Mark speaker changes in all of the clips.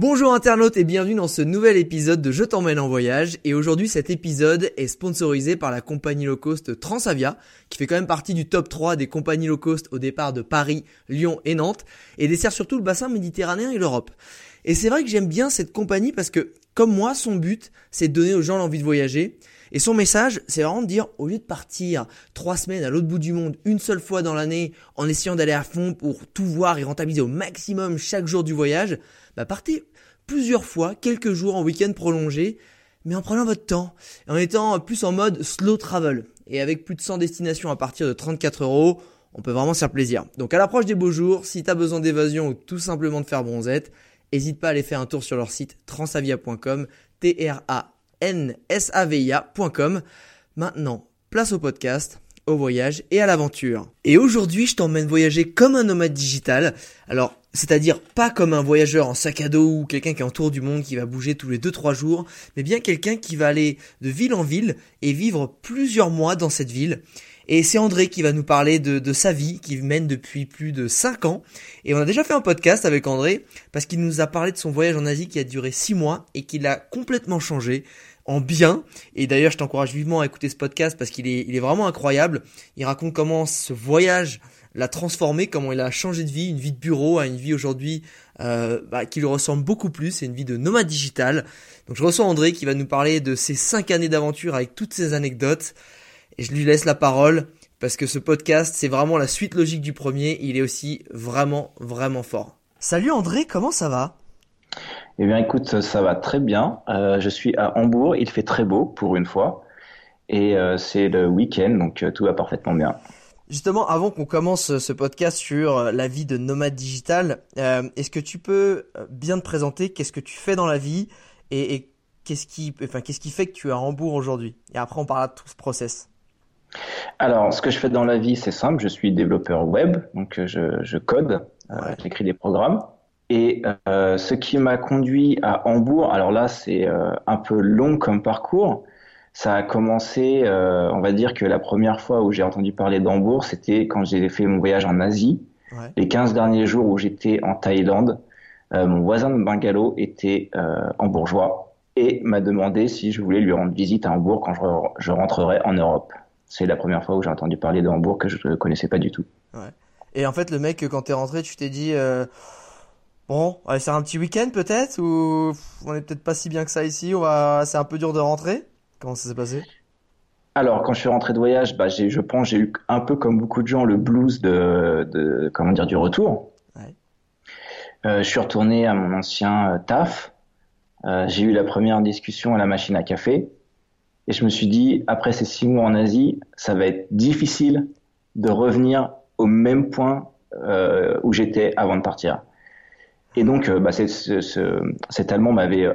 Speaker 1: Bonjour internautes et bienvenue dans ce nouvel épisode de Je t'emmène en voyage et aujourd'hui cet épisode est sponsorisé par la compagnie low cost Transavia qui fait quand même partie du top 3 des compagnies low cost au départ de Paris, Lyon et Nantes et dessert surtout le bassin méditerranéen et l'Europe. Et c'est vrai que j'aime bien cette compagnie parce que comme moi son but c'est de donner aux gens l'envie de voyager et son message, c'est vraiment de dire, au lieu de partir trois semaines à l'autre bout du monde, une seule fois dans l'année, en essayant d'aller à fond pour tout voir et rentabiliser au maximum chaque jour du voyage, bah partez plusieurs fois, quelques jours en week-end prolongé, mais en prenant votre temps, en étant plus en mode slow travel. Et avec plus de 100 destinations à partir de 34 euros, on peut vraiment se faire plaisir. Donc à l'approche des beaux jours, si tu as besoin d'évasion ou tout simplement de faire bronzette, n'hésite pas à aller faire un tour sur leur site transavia.com, T-R-A nsavia.com. Maintenant, place au podcast, au voyage et à l'aventure. Et aujourd'hui, je t'emmène voyager comme un nomade digital. Alors, c'est-à-dire pas comme un voyageur en sac à dos ou quelqu'un qui est en tour du monde qui va bouger tous les 2-3 jours, mais bien quelqu'un qui va aller de ville en ville et vivre plusieurs mois dans cette ville. Et c'est André qui va nous parler de, sa vie, qui mène depuis plus de 5 ans. Et on a déjà fait un podcast avec André, parce qu'il nous a parlé de son voyage en Asie qui a duré 6 mois et qui l'a complètement changé en bien. Et d'ailleurs, je t'encourage vivement à écouter ce podcast parce qu'il est, il est vraiment incroyable. Il raconte comment ce voyage l'a transformé, comment il a changé de vie, une vie de bureau à une vie aujourd'hui euh, bah, qui lui ressemble beaucoup plus, c'est une vie de nomade digital. Donc je reçois André qui va nous parler de ses cinq années d'aventure avec toutes ses anecdotes. Et je lui laisse la parole parce que ce podcast, c'est vraiment la suite logique du premier. Il est aussi vraiment, vraiment fort. Salut André, comment ça va?
Speaker 2: Eh bien, écoute, ça va très bien. Euh, je suis à Hambourg. Il fait très beau pour une fois. Et euh, c'est le week-end, donc tout va parfaitement bien.
Speaker 1: Justement, avant qu'on commence ce podcast sur la vie de nomade digital, est-ce que tu peux bien te présenter? Qu'est-ce que tu fais dans la vie? Et, qu'est-ce qui, enfin, qu'est-ce qui fait que tu es à Hambourg aujourd'hui? Et après, on parlera de tout ce process.
Speaker 2: Alors, ce que je fais dans la vie, c'est simple. Je suis développeur web, donc je, code, j'écris des programmes. Et euh, ce qui m'a conduit à Hambourg, alors là c'est euh, un peu long comme parcours. Ça a commencé, euh, on va dire que la première fois où j'ai entendu parler d'Hambourg, c'était quand j'ai fait mon voyage en Asie. Ouais. Les 15 derniers jours où j'étais en Thaïlande, euh, mon voisin de bungalow était hambourgeois et m'a demandé si je voulais lui rendre visite à Hambourg quand je, je rentrerai en Europe. C'est la première fois où j'ai entendu parler de Hambourg que je ne connaissais pas du tout.
Speaker 1: Ouais. Et en fait, le mec, quand t'es rentré, tu t'es dit Bon, on va faire un petit week-end peut-être ou on est peut-être pas si bien que ça ici. On va, c'est un peu dur de rentrer? Comment ça s'est passé?
Speaker 2: Alors quand je suis rentré de voyage, bah, j'ai, je pense, j'ai eu un peu comme beaucoup de gens le blues de, de comment dire du retour. Ouais. Euh, je suis retourné à mon ancien euh, taf. Euh, j'ai eu la première discussion à la machine à café et je me suis dit après ces six mois en Asie, ça va être difficile de revenir au même point où j'étais avant de partir. Et donc, euh, bah, cet Allemand m'avait euh,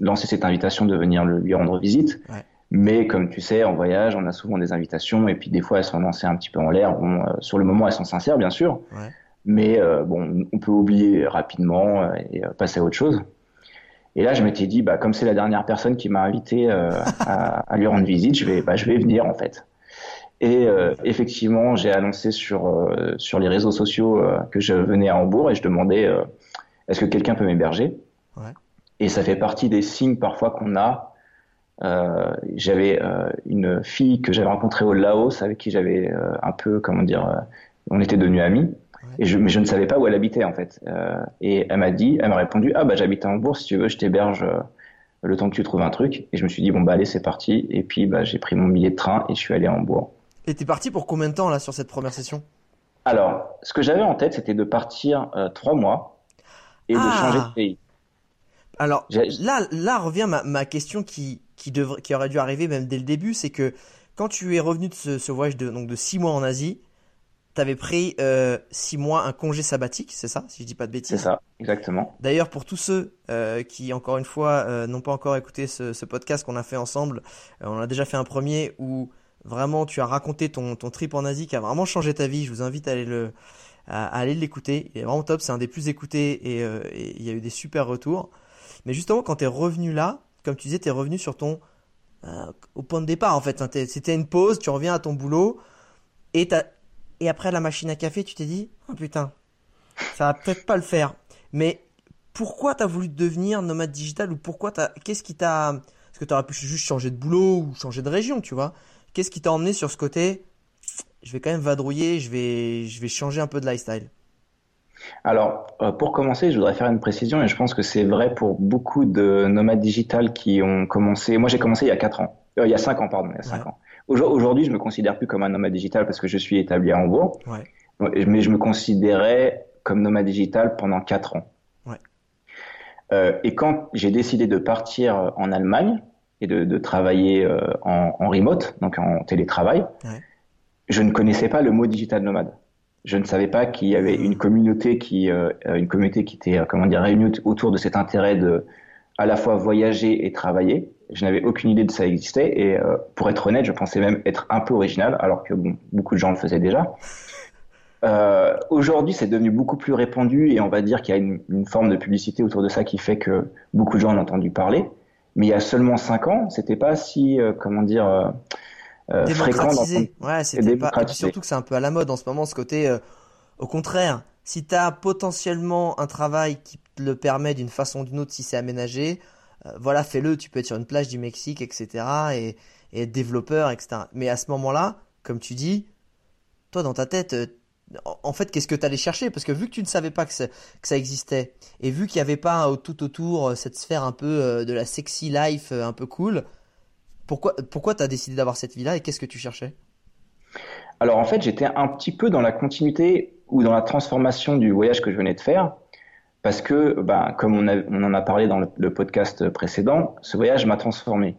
Speaker 2: lancé cette invitation de venir lui rendre visite. Ouais. Mais comme tu sais, en voyage, on a souvent des invitations et puis des fois elles sont lancées un petit peu en l'air. Bon, euh, sur le moment, elles sont sincères, bien sûr. Ouais. Mais euh, bon, on peut oublier rapidement et passer à autre chose. Et là, je m'étais dit, bah, comme c'est la dernière personne qui m'a invité à, à, lui rendre visite, je vais, bah, je vais venir en fait. Et effectivement, j'ai annoncé sur sur les réseaux sociaux que je venais à Hambourg et je demandais est-ce que quelqu'un peut m'héberger? Ouais. Et ça fait partie des signes parfois qu'on a. Euh, j'avais euh, une fille que j'avais rencontrée au Laos avec qui j'avais euh, un peu, comment dire, on était devenus amis. Ouais. Et je, mais je ne savais pas où elle habitait en fait. Et elle m'a dit, elle m'a répondu, ah bah j'habite à Hambourg, si tu veux, je t'héberge le temps que tu trouves un truc. Et je me suis dit, bon, bah allez, c'est parti. Et puis, bah, j'ai pris mon billet de train et je suis allé en bois.
Speaker 1: Et t'es parti pour combien de temps là sur cette première session?
Speaker 2: Alors, ce que j'avais en tête, c'était de partir trois mois et de ah. changer de pays.
Speaker 1: Alors là, là revient ma, ma question qui, qui, qui aurait dû arriver même dès le début, c'est que quand tu es revenu de ce, ce voyage de, donc de six mois en Asie, tu avais pris euh, six mois un congé sabbatique, c'est ça, si je dis pas de bêtises?
Speaker 2: C'est ça, exactement.
Speaker 1: D'ailleurs, pour tous ceux euh, qui, encore une fois, euh, n'ont pas encore écouté ce, ce podcast qu'on a fait ensemble, euh, on a déjà fait un premier où vraiment tu as raconté ton, ton trip en Asie qui a vraiment changé ta vie. Je vous invite à aller le à, aller l'écouter. Il est vraiment top, c'est un des plus écoutés et, il y a eu des super retours. Mais justement, quand tu es revenu là, comme tu disais, tu es revenu sur ton au point de départ en fait. Hein. C'était une pause, tu reviens à ton boulot et et après la machine à café, tu t'es dit, oh putain, ça va peut-être pas le faire. Mais pourquoi t'as voulu devenir nomade digital ou pourquoi t'as, qu'est-ce qui t'a, est-ce que t'aurais pu juste changer de boulot ou changer de région, tu vois Qu'est-ce qui t'a emmené sur ce côté Je vais quand même vadrouiller, je vais, je vais changer un peu de lifestyle.
Speaker 2: Alors, euh, pour commencer, je voudrais faire une précision et je pense que c'est vrai pour beaucoup de nomades digital qui ont commencé. Moi, j'ai commencé il y a 4 ans. Euh, il y a 5 ans, pardon, il y a 5 ans. Aujourd'hui, je me considère plus comme un nomade digital parce que je suis établi à Hambourg. Ouais. Mais je me considérais comme nomade digital pendant quatre ans. Ouais. Euh, et quand j'ai décidé de partir en Allemagne et de, de travailler en, en, remote, donc en télétravail. Je ne connaissais pas le mot digital nomade. Je ne savais pas qu'il y avait une communauté qui, euh, une communauté qui était, comment dire, réunie autour de cet intérêt de à la fois voyager et travailler. Je n'avais aucune idée de ça existait et euh, pour être honnête, je pensais même être un peu original, alors que beaucoup de gens le faisaient déjà. Euh, Aujourd'hui, c'est devenu beaucoup plus répandu et on va dire qu'il y a une, forme de publicité autour de ça qui fait que beaucoup de gens en ont entendu parler. Mais il y a seulement cinq ans, c'était pas si, euh, comment dire, euh,
Speaker 1: euh. Dans ouais, c'était pas. Et puis surtout que c'est un peu à la mode en ce moment, ce côté. au contraire, si tu as potentiellement un travail qui te le permet d'une façon ou d'une autre, si c'est aménagé, euh, voilà, fais-le. Tu peux être sur une plage du Mexique, etc. Et, et être développeur, etc. Mais à ce moment-là, comme tu dis, toi dans ta tête, euh, en fait, qu'est-ce que tu allais chercher? Parce que vu que tu ne savais pas que, que ça existait, et vu qu'il n'y avait pas tout autour euh, cette sphère un peu de la sexy life un peu cool, pourquoi, pourquoi tu as décidé d'avoir cette vie-là et qu'est-ce que tu cherchais?
Speaker 2: Alors en fait, j'étais un petit peu dans la continuité ou dans la transformation du voyage que je venais de faire parce que, ben, comme on, on, en a parlé dans le, podcast précédent, ce voyage m'a transformé.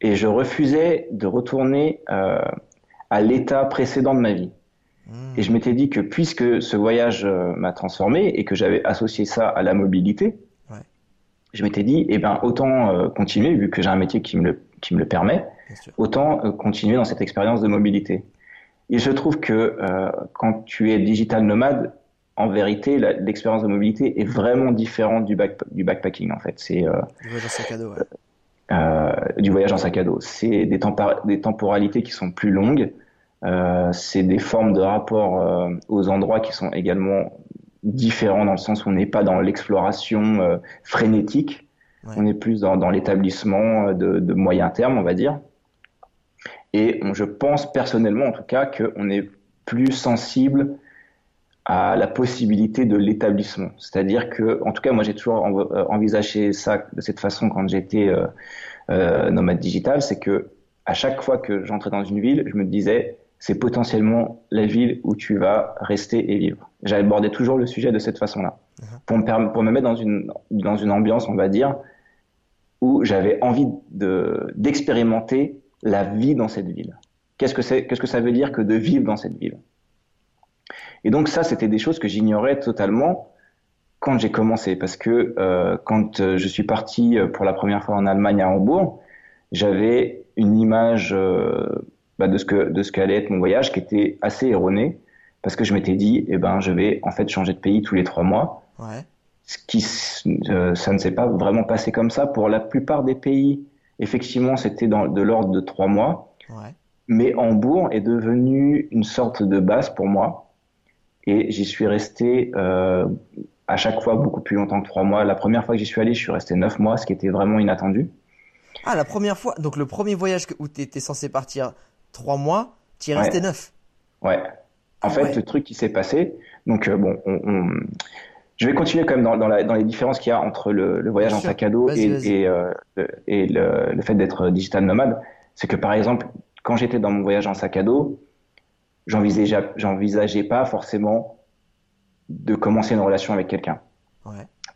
Speaker 2: Et je refusais de retourner euh, à l'état précédent de ma vie. Mmh. Et je m'étais dit que puisque ce voyage euh, m'a transformé et que j'avais associé ça à la mobilité, ouais. je m'étais dit, eh ben, autant euh, continuer, vu que j'ai un métier qui me le, qui me le permet, autant euh, continuer dans cette expérience de mobilité. Et je trouve que quand tu es digital nomade, en vérité, l'expérience de mobilité est vraiment différente du, du backpacking. En fait, c'est
Speaker 1: euh, du voyage en sac à dos. Ouais.
Speaker 2: Euh, du voyage en sac à dos. C'est des, des, temporalités qui sont plus longues. Euh, c'est des formes de rapport euh, aux endroits qui sont également différents dans le sens où on n'est pas dans l'exploration euh, frénétique. Ouais. On est plus dans, dans l'établissement de, de moyen terme, on va dire. Et je pense personnellement, en tout cas, qu'on est plus sensible à la possibilité de l'établissement. C'est-à-dire que, en tout cas, moi j'ai toujours euh, envisagé ça de cette façon quand j'étais euh, euh, nomade digital, c'est que à chaque fois que j'entrais dans une ville, je me disais c'est potentiellement la ville où tu vas rester et vivre. J'abordais toujours le sujet de cette façon-là, uh-huh. pour, me pour me mettre dans une dans une ambiance, on va dire, où j'avais envie de d'expérimenter la vie dans cette ville. Qu'est-ce que Qu'est-ce que ça veut dire que de vivre dans cette ville? Et donc ça, c'était des choses que j'ignorais totalement quand j'ai commencé, parce que euh, quand euh, je suis parti euh, pour la première fois en Allemagne à Hambourg, j'avais une image bah, de ce que de ce qu'allait être mon voyage qui était assez erronée, parce que je m'étais dit, eh ben, je vais en fait changer de pays tous les trois mois. Ouais. Ce qui, euh, ça ne s'est pas vraiment passé comme ça. Pour la plupart des pays, effectivement, c'était de l'ordre de trois mois. Ouais. Mais Hambourg est devenu une sorte de base pour moi et j'y suis resté euh, à chaque fois beaucoup plus longtemps que trois mois. La première fois que j'y suis allé, je suis resté neuf mois, ce qui était vraiment inattendu.
Speaker 1: Ah, la première fois, donc le premier voyage où tu étais censé partir trois mois, tu y es resté neuf
Speaker 2: Ouais. En ah fait, le truc qui s'est passé, donc euh, bon, on, on, je vais continuer quand même dans, dans, les différences qu'il y a entre le, voyage en sac à dos et, euh, et, le, fait d'être digital nomade. C'est que par exemple, quand j'étais dans mon voyage en sac à dos, j'envisageais, j'envisageais pas forcément de commencer une relation avec quelqu'un.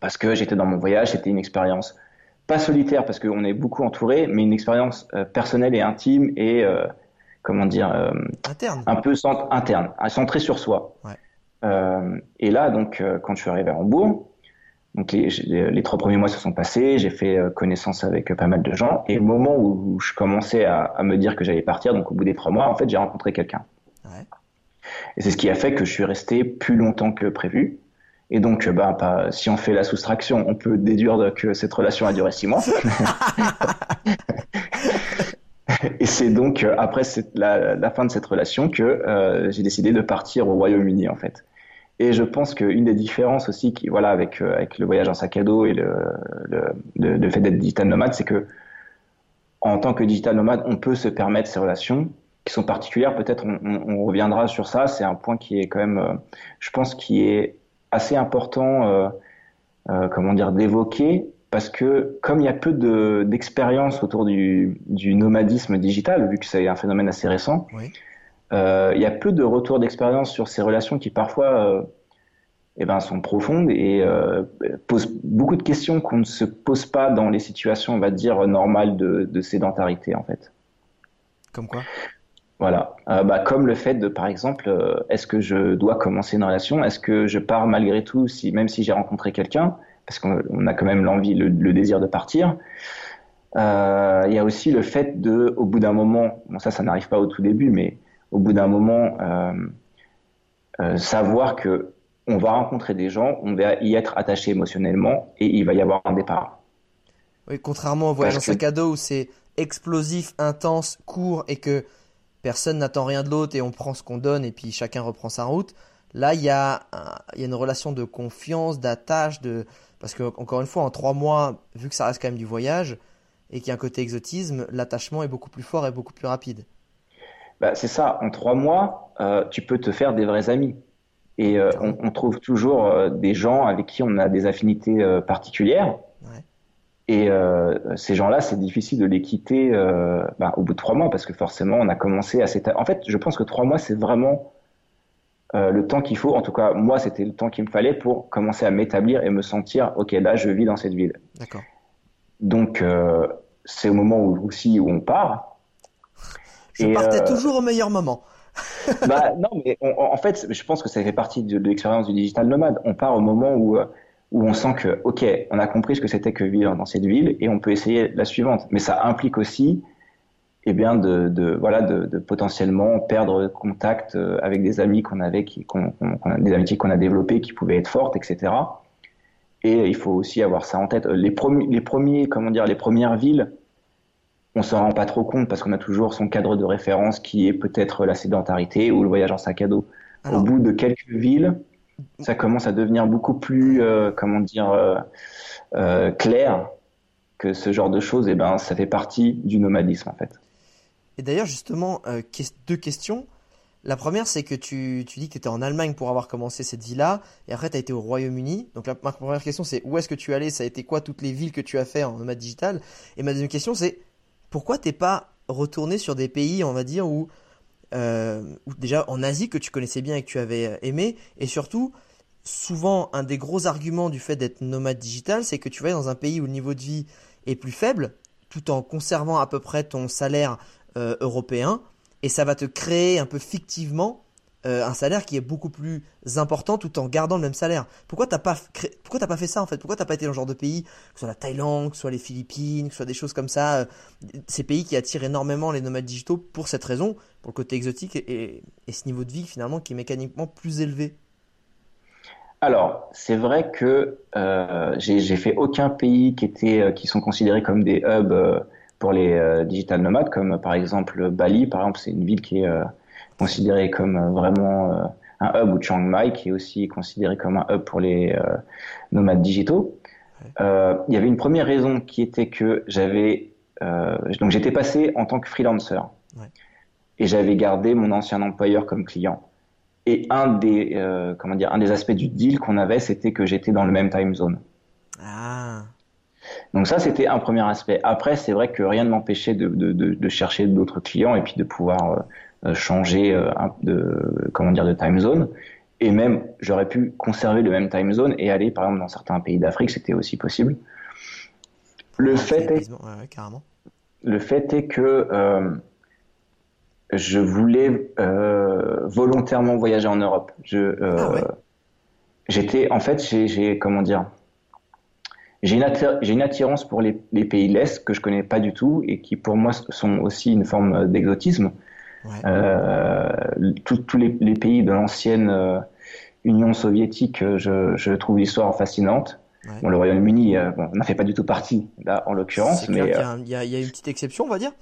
Speaker 2: Parce que j'étais dans mon voyage, c'était une expérience pas solitaire parce qu'on est beaucoup entouré, mais une expérience euh, personnelle et intime et euh, comment dire
Speaker 1: interne.
Speaker 2: un peu interne, centrée sur soi. Ouais. Euh, et là, donc, euh, quand je suis arrivé à Hambourg, donc les, trois premiers mois se sont passés, j'ai fait euh, connaissance avec pas mal de gens, et au moment où je commençais à, me dire que j'allais partir, donc au bout des trois mois, en fait, j'ai rencontré quelqu'un. Et c'est ce qui a fait que je suis resté plus longtemps que prévu. Et donc, bah, si on fait la soustraction, on peut déduire que cette relation a duré six mois. Et c'est donc après la, la, fin de cette relation que j'ai décidé de partir au Royaume-Uni, en fait. Et je pense qu'une des différences aussi, voilà, avec, euh, avec le voyage en sac à dos et le, le, fait d'être digital nomade, c'est que en tant que digital nomade, on peut se permettre ces relations qui sont particulières. Peut-être on, reviendra sur ça. C'est un point qui est quand même, euh, je pense, qui est assez important, euh, comment dire, d'évoquer parce que comme il y a peu d'expérience autour du, du, nomadisme digital, vu que c'est un phénomène assez récent. Il y a peu de retours d'expérience sur ces relations qui parfois euh, eh ben, sont profondes et euh, posent beaucoup de questions qu'on ne se pose pas dans les situations, on va dire, normales de, sédentarité, en fait.
Speaker 1: Comme quoi?
Speaker 2: Voilà. bah, comme le fait de, par exemple, est-ce que je dois commencer une relation? Est-ce que je pars malgré tout, si, même si j'ai rencontré quelqu'un? Parce qu'on a quand même l'envie, le, le, désir de partir. Il y a aussi le fait de, au bout d'un moment, bon ça, ça n'arrive pas au tout début, mais au bout d'un moment, euh, euh, savoir que on va rencontrer des gens, on va y être attaché émotionnellement et il va y avoir un départ.
Speaker 1: Oui, contrairement au voyage en sac à dos où c'est explosif, intense, court et que personne n'attend rien de l'autre et on prend ce qu'on donne et puis chacun reprend sa route. Là, il y a, il y a une relation de confiance, d'attache, de parce que encore une fois, en trois mois, vu que ça reste quand même du voyage et qu'il y a un côté exotisme, l'attachement est beaucoup plus fort et beaucoup plus rapide.
Speaker 2: Bah, c'est ça. En trois mois, euh, tu peux te faire des vrais amis. Et euh, on, trouve toujours euh, des gens avec qui on a des affinités particulières. Et ces gens-là, c'est difficile de les quitter bah, au bout de trois mois parce que forcément, on a commencé à s'établir. En fait, je pense que trois mois, c'est vraiment le temps qu'il faut. En tout cas, moi, c'était le temps qu'il me fallait pour commencer à m'établir et me sentir, ok, là, je vis dans cette ville.
Speaker 1: D'accord.
Speaker 2: Donc, c'est au moment où, aussi où on part.
Speaker 1: Je partais euh, toujours au meilleur moment.
Speaker 2: bah non, mais en fait, je pense que ça fait partie de, l'expérience du digital nomade. On part au moment où euh, où on sent que, ok, on a compris ce que c'était que vivre dans cette ville et on peut essayer la suivante. Mais ça implique aussi, eh bien, de, de voilà, de, de, potentiellement perdre contact euh, avec des amis qu'on avait, qui, qu'on, a, des amitiés qu'on a développées qui pouvaient être fortes, etc. Et il faut aussi avoir ça en tête. Les premiers, les premiers, comment dire, les premières villes on s'en rend pas trop compte parce qu'on a toujours son cadre de référence qui est peut-être la sédentarité ou le voyage en sac à dos. Au bout de quelques villes, ça commence à devenir beaucoup plus, euh, comment dire, euh, euh, clair que ce genre de choses. Et eh ben, ça fait partie du nomadisme en fait.
Speaker 1: Et d'ailleurs, justement, deux questions. La première, c'est que tu, tu dis que tu étais en Allemagne pour avoir commencé cette vie-là, et après tu as été au Royaume-Uni. Donc la, ma première question, c'est où est-ce que tu es allé? Ça a été quoi toutes les villes que tu as fait en nomade digital? Et ma deuxième question, c'est pourquoi t'es pas retourné sur des pays, on va dire, où, euh, déjà en Asie que tu connaissais bien et que tu avais euh, aimé, et surtout, souvent un des gros arguments du fait d'être nomade digital, c'est que tu vas dans un pays où le niveau de vie est plus faible, tout en conservant à peu près ton salaire euh, européen, et ça va te créer un peu fictivement euh, un salaire qui est beaucoup plus important tout en gardant le même salaire. Pourquoi t'as pas pourquoi t'as pas fait ça en fait? Pourquoi t'as pas été dans ce genre de pays, que ce soit la Thaïlande, que ce soit les Philippines, que ce soit des choses comme ça, euh, ces pays qui attirent énormément les nomades digitaux pour cette raison, pour le côté exotique et, ce niveau de vie finalement qui est mécaniquement plus élevé?
Speaker 2: Alors, c'est vrai que euh, j'ai fait aucun pays qui qui sont considérés comme des hubs pour les digital nomades, comme par exemple Bali, par exemple, c'est une ville qui est considéré comme euh, vraiment euh, un hub ou Chiang Mai qui est aussi considéré comme un hub pour les euh, nomades digitaux. il y avait une première raison qui était que j'avais donc j'étais passé en tant que freelancer et j'avais gardé mon ancien employeur comme client. Et un des, euh, comment dire, un des aspects du deal qu'on avait, c'était que j'étais dans le même time zone. Ah. Donc ça, c'était un premier aspect. Après, c'est vrai que rien ne m'empêchait de, de, de, chercher d'autres clients et puis de pouvoir euh, changer euh, de, comment dire, de time zone. Et même, j'aurais pu conserver le même time zone et aller, par exemple, dans certains pays d'Afrique, c'était aussi possible. Le fait est, le fait est que euh, je voulais euh, volontairement voyager en Europe. Je, euh, ah j'étais, en fait, j'ai, comment dire, j'ai une, j'ai une attirance pour les, les pays de l'Est que je connais pas du tout et qui pour moi sont aussi une forme d'exotisme. Tous les, les, pays de l'ancienne Union soviétique, je, je trouve l'histoire fascinante. Bon, le Royaume-Uni euh, bon, n'en fait pas du tout partie, là, en l'occurrence.
Speaker 1: Mais il y, a, y, a une petite exception, on va dire.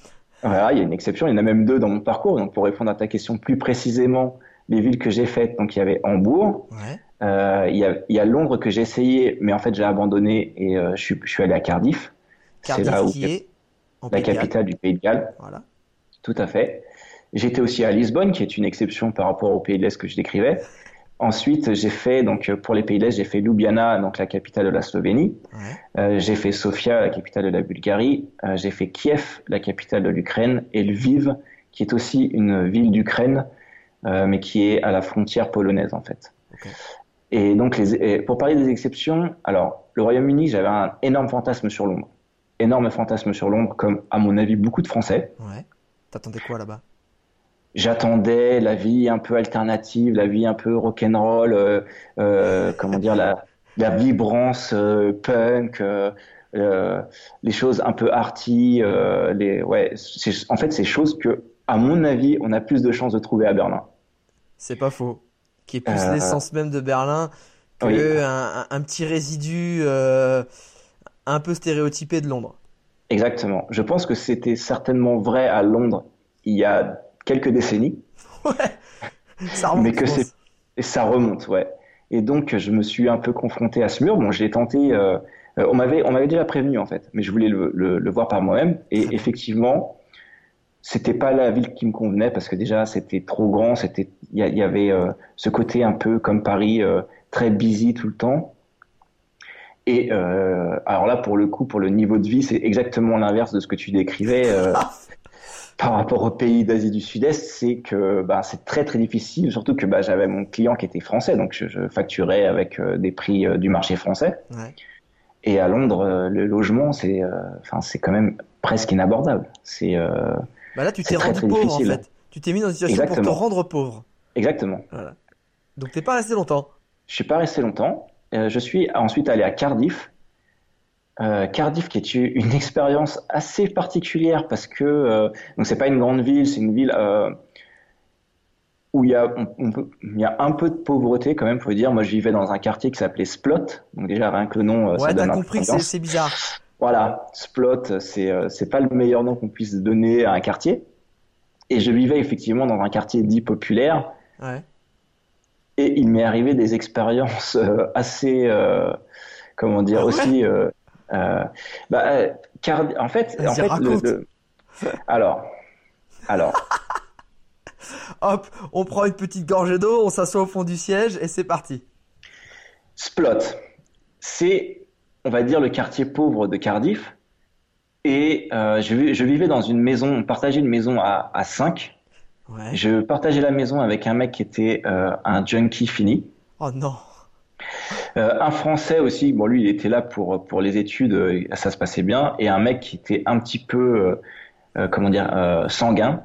Speaker 2: Voilà, il y a une exception. Il y en a même deux dans mon parcours. Donc, pour répondre à ta question plus précisément, les villes que j'ai faites, donc il y avait Hambourg. Ouais. Euh, il, y a, il y a Londres que j'ai essayé, mais en fait j'ai abandonné et euh, je, suis, je suis allé à Cardiff.
Speaker 1: Cardiff là où qui est
Speaker 2: la capitale du Pays de Galles. Voilà. Tout à fait. J'étais aussi à Lisbonne, qui est une exception par rapport au Pays de l'Est que je décrivais. Ensuite, j'ai fait donc pour les pays de l'Est, j'ai fait Ljubljana, donc la capitale de la Slovénie. Euh, j'ai fait Sofia, la capitale de la Bulgarie. Euh, j'ai fait Kiev, la capitale de l'Ukraine, et Lviv, qui est aussi une ville d'Ukraine, euh, mais qui est à la frontière polonaise en fait. Et donc, les, pour parler des exceptions, alors le Royaume-Uni, j'avais un énorme fantasme sur Londres, énorme fantasme sur Londres, comme à mon avis beaucoup de Français.
Speaker 1: Ouais. T'attendais quoi là-bas?
Speaker 2: J'attendais la vie un peu alternative, la vie un peu rock'n'roll, euh, euh, comment dire, la, la vibrance euh, punk, euh, euh, les choses un peu arty, les, ouais, en fait, ces choses que, à mon avis, on a plus de chances de trouver à Berlin.
Speaker 1: C'est pas faux. Qui est plus l'essence même de Berlin que un, un, petit résidu un peu stéréotypé de Londres.
Speaker 2: Exactement. Je pense que c'était certainement vrai à Londres il y a quelques décennies.
Speaker 1: Ouais. Ça remonte.
Speaker 2: Mais que c'est et ça remonte, ouais. Et donc je me suis un peu confronté à ce mur. Bon, j'ai tenté. Euh, euh, on m'avait on m'avait déjà prévenu en fait, mais je voulais le, le, le voir par moi-même. Et effectivement, c'était pas la ville qui me convenait parce que déjà c'était trop grand. C'était il y, y, avait euh, ce côté un peu comme Paris, euh, très busy tout le temps. Et alors là, pour le coup, pour le niveau de vie, c'est exactement l'inverse de ce que tu décrivais. par rapport aux pays d'Asie du Sud-Est, c'est que bah, c'est très très difficile, surtout que bah, j'avais mon client qui était français, donc je, facturais avec euh, des prix euh, du marché français. Ouais. Et à Londres, euh, le logement, c'est quand même presque inabordable. C'est
Speaker 1: bah là, tu t'es rendu pauvre en fait. Tu t'es mis dans une situation pour te rendre pauvre.
Speaker 2: Exactement.
Speaker 1: Voilà. Donc t'es pas resté longtemps.
Speaker 2: Je suis pas resté longtemps. je suis ensuite allé à Cardiff, euh, Cardiff qui est une expérience assez particulière parce que euh, donc c'est pas une grande ville, c'est une ville euh, où il y, a, il y a un peu de pauvreté quand même, faut dire. Moi, je vivais dans un quartier qui s'appelait Splot, donc déjà rien que le nom,
Speaker 1: ouais, ça donne compris que c'est bizarre.
Speaker 2: Voilà, Splot, c'est c'est pas le meilleur nom qu'on puisse donner à un quartier. Et je vivais effectivement dans un quartier dit populaire. Ouais. Et il m'est arrivé des expériences assez, comment dire, ah aussi euh, bah, euh, car, en fait, en fait le, alors, alors.
Speaker 1: Hop, on prend une petite gorgée d'eau, on s'assoit au fond du siège et c'est parti.
Speaker 2: Splot, c'est, on va dire, le quartier pauvre de Cardiff. Et euh, je, je, vivais dans une maison, on partageait une maison à, à 5. Ouais. Je partageais la maison avec un mec qui était euh, un junkie fini.
Speaker 1: Oh non.
Speaker 2: Euh, un Français aussi, bon lui il était là pour pour les études, euh, ça se passait bien, et un mec qui était un petit peu euh, comment dire sanguin.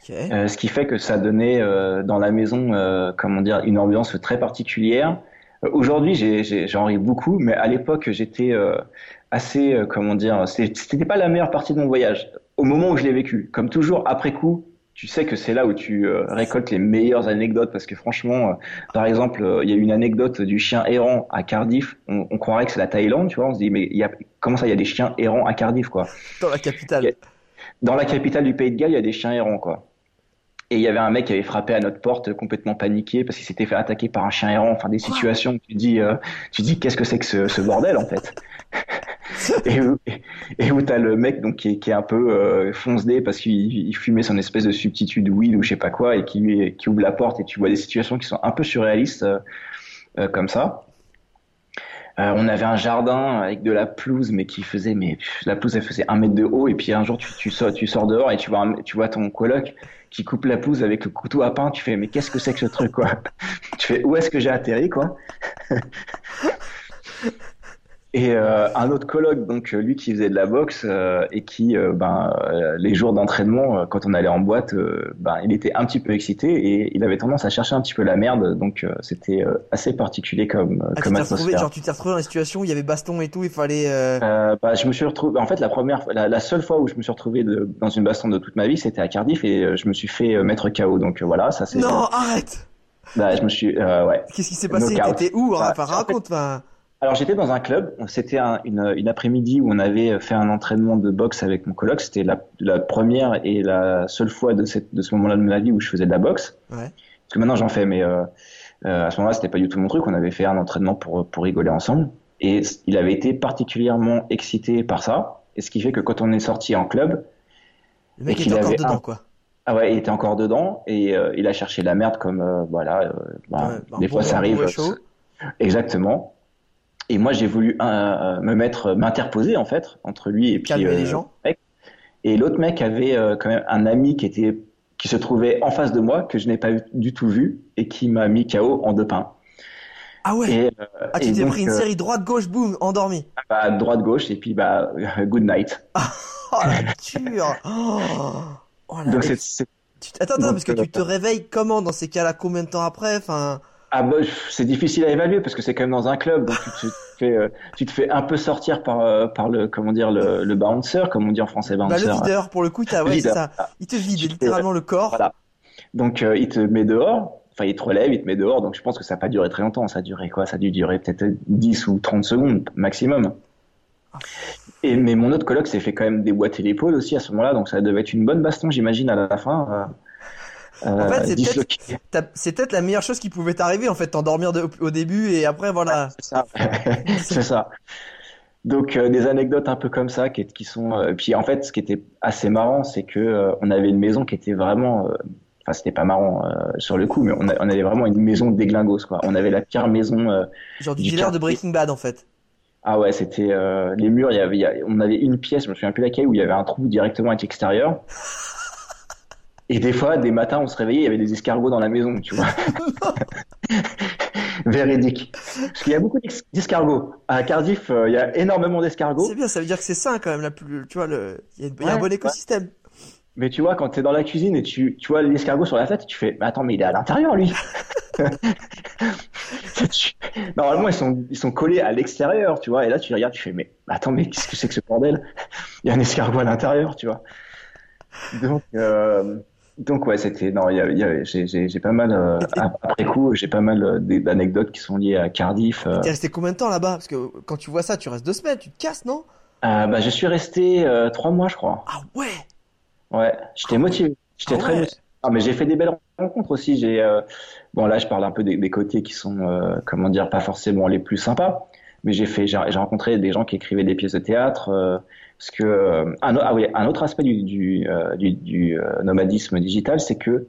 Speaker 2: ce qui fait que ça donnait dans la maison, comment dire, une ambiance très particulière. Aujourd'hui, j'en ris beaucoup, mais à l'époque, j'étais assez, comment dire, c'était pas la meilleure partie de mon voyage. Au moment où je l'ai vécu, comme toujours, après coup, tu sais que c'est là où tu euh, récoltes les meilleures anecdotes parce que franchement, euh, par exemple, euh, il y a une anecdote du chien errant à Cardiff. On, on croirait que c'est la Thaïlande, tu vois. On se dit mais y a, comment ça, il y a des chiens errants à Cardiff, quoi?
Speaker 1: Dans la capitale.
Speaker 2: dans la capitale du Pays de Galles, il y a des chiens errants, quoi. Et il y avait un mec qui avait frappé à notre porte complètement paniqué parce qu'il s'était fait attaquer par un chien errant. Enfin, des situations où tu dis, tu dis, qu'est-ce que c'est que ce, ce bordel en fait? et où, t'as le mec donc qui est, un peu euh, foncé parce qu'il fumait son espèce de substitut de weed ou je sais pas quoi et qui, ouvre la porte et tu vois des situations qui sont un peu surréalistes euh, euh, comme ça. Euh, on avait un jardin avec de la pelouse, mais qui faisait, mais la pelouse elle faisait un mètre de haut. Et puis un jour tu, tu sors, tu sors dehors et tu vois, tu vois ton coloc qui coupe la pelouse avec le couteau à pain. Tu fais, mais qu'est-ce que c'est que ce truc quoi? Tu fais, où est-ce que j'ai atterri quoi? Et euh, un autre colloque, donc euh, lui qui faisait de la boxe euh, et qui, ben, les jours d'entraînement, quand on allait en boîte, ben, il était un petit peu excité et il avait tendance à chercher un petit peu la merde. Donc c'était assez particulier comme,
Speaker 1: ah,
Speaker 2: comme
Speaker 1: tu retrouvé, genre tu t'es retrouvé dans une situation où il y avait baston et tout, il fallait.
Speaker 2: bah, je me suis retrouvé. En fait, la première, la, la seule fois où je me suis retrouvé de, dans une baston de toute ma vie, c'était à Cardiff et je me suis fait mettre KO. Donc voilà, ça c'est.
Speaker 1: Non, arrête.
Speaker 2: Bah, je me suis. ouais.
Speaker 1: Qu'est-ce qui s'est passé? T'étais où bah, Enfin, raconte. Enfin.
Speaker 2: Alors j'étais dans un club, c'était un, une, une après-midi où on avait fait un entraînement de boxe avec mon coloc. C'était la, la, première et la seule fois de, cette, de ce moment-là de ma vie où je faisais de la boxe. Ouais. Parce que maintenant j'en fais, mais euh, euh, à ce moment-là c'était pas du tout mon truc. On avait fait un entraînement pour, pour rigoler ensemble. Et il avait été particulièrement excité par ça. Et ce qui fait que quand on est sorti en club,
Speaker 1: le mec était encore dedans quoi.
Speaker 2: Ah ouais, il était encore dedans et euh, il a cherché la merde comme euh, voilà. Bah, des fois ça arrive. Exactement. Et moi, j'ai voulu euh, me mettre, m'interposer en fait entre lui et puis
Speaker 1: Calmer les euh, gens.
Speaker 2: Mec. Et l'autre mec avait euh, quand même un ami qui était qui se trouvait en face de moi que je n'ai pas du tout vu et qui m'a mis KO en deux pains.
Speaker 1: Ah ouais. Et, ah tu t'es pris une série droite gauche boum endormi.
Speaker 2: Ah bah, droite gauche et puis bah good night.
Speaker 1: oh la dure. Oh, Donc c'est Attends, attends, parce que tu te réveilles comment dans ces cas-là? Combien de temps après? Enfin.
Speaker 2: Ah bah, c'est difficile à évaluer parce que c'est quand même dans un club, donc tu, te fais, euh, tu te fais un peu sortir par, euh, par le, comment dire, le, le bouncer, comme on dit en français, bouncer.
Speaker 1: Bah, le videur, pour le coup, as, ouais, ça. Il te vide littéralement le corps. Voilà.
Speaker 2: Donc, euh, il te met dehors, enfin, il te relève, il te met dehors, donc je pense que ça n'a pas duré très longtemps, ça a duré quoi? Ça a dû durer peut-être 10 ou 30 secondes maximum. Et, mais mon autre coloc s'est fait quand même déboîter l'épaule aussi à ce moment-là, donc ça devait être une bonne baston, j'imagine, à la fin
Speaker 1: en fait, c'est peut-être la meilleure chose qui pouvait t'arriver, en fait, t'endormir au début et après, voilà.
Speaker 2: c'est ça. c'est ça. Donc euh, des anecdotes un peu comme ça qui, qui sont. Euh, puis en fait, ce qui était assez marrant, c'est que euh, on avait une maison qui était vraiment. Enfin, c'était pas marrant sur le coup, mais on, on, avait vraiment une maison déglingos quoi. On avait la pire maison.
Speaker 1: Genre du, dealer de Breaking Bad en fait.
Speaker 2: Ah ouais, c'était les murs. Il y avait, on avait une pièce, je me souviens plus laquelle, où il y avait un trou directement avec l'extérieur. Et des fois, des matins, on se réveillait, il y avait des escargots dans la maison, tu vois. Véridique. Parce qu'il y a beaucoup d'escargots. À Cardiff, euh, il y a énormément d'escargots.
Speaker 1: C'est bien, ça veut dire que c'est sain quand même, la plus, tu vois, le... il y a, un bon écosystème.
Speaker 2: Mais tu vois, quand tu es dans la cuisine et tu, tu vois l'escargot sur la tête, tu fais, mais attends, mais il est à l'intérieur, lui. Normalement, ils sont, ils sont collés à l'extérieur, tu vois. Et là, tu regardes, tu fais, mais attends, mais qu'est-ce que c'est que ce bordel? Il y a un escargot à l'intérieur, tu vois. Donc, euh, donc ouais, c'était non, j'ai pas mal euh, après coup, j'ai pas mal euh, d'anecdotes qui sont liées à Cardiff.
Speaker 1: Euh. T'es resté combien de temps là-bas? Parce que quand tu vois ça, tu restes deux semaines, tu te casses, non?
Speaker 2: Bah je suis resté trois mois, je crois.
Speaker 1: Ah ouais.
Speaker 2: Ouais, j'étais ah motivé, j'étais ah très motivé. Ah mais j'ai fait des belles rencontres aussi. J'ai bon là, je parle un peu des, des côtés qui sont comment dire pas forcément les plus sympas, mais j'ai fait j'ai rencontré des gens qui écrivaient des pièces de théâtre parce que euh, un, ah oui, un autre aspect du, du, euh, du, du euh, nomadisme digital, c'est que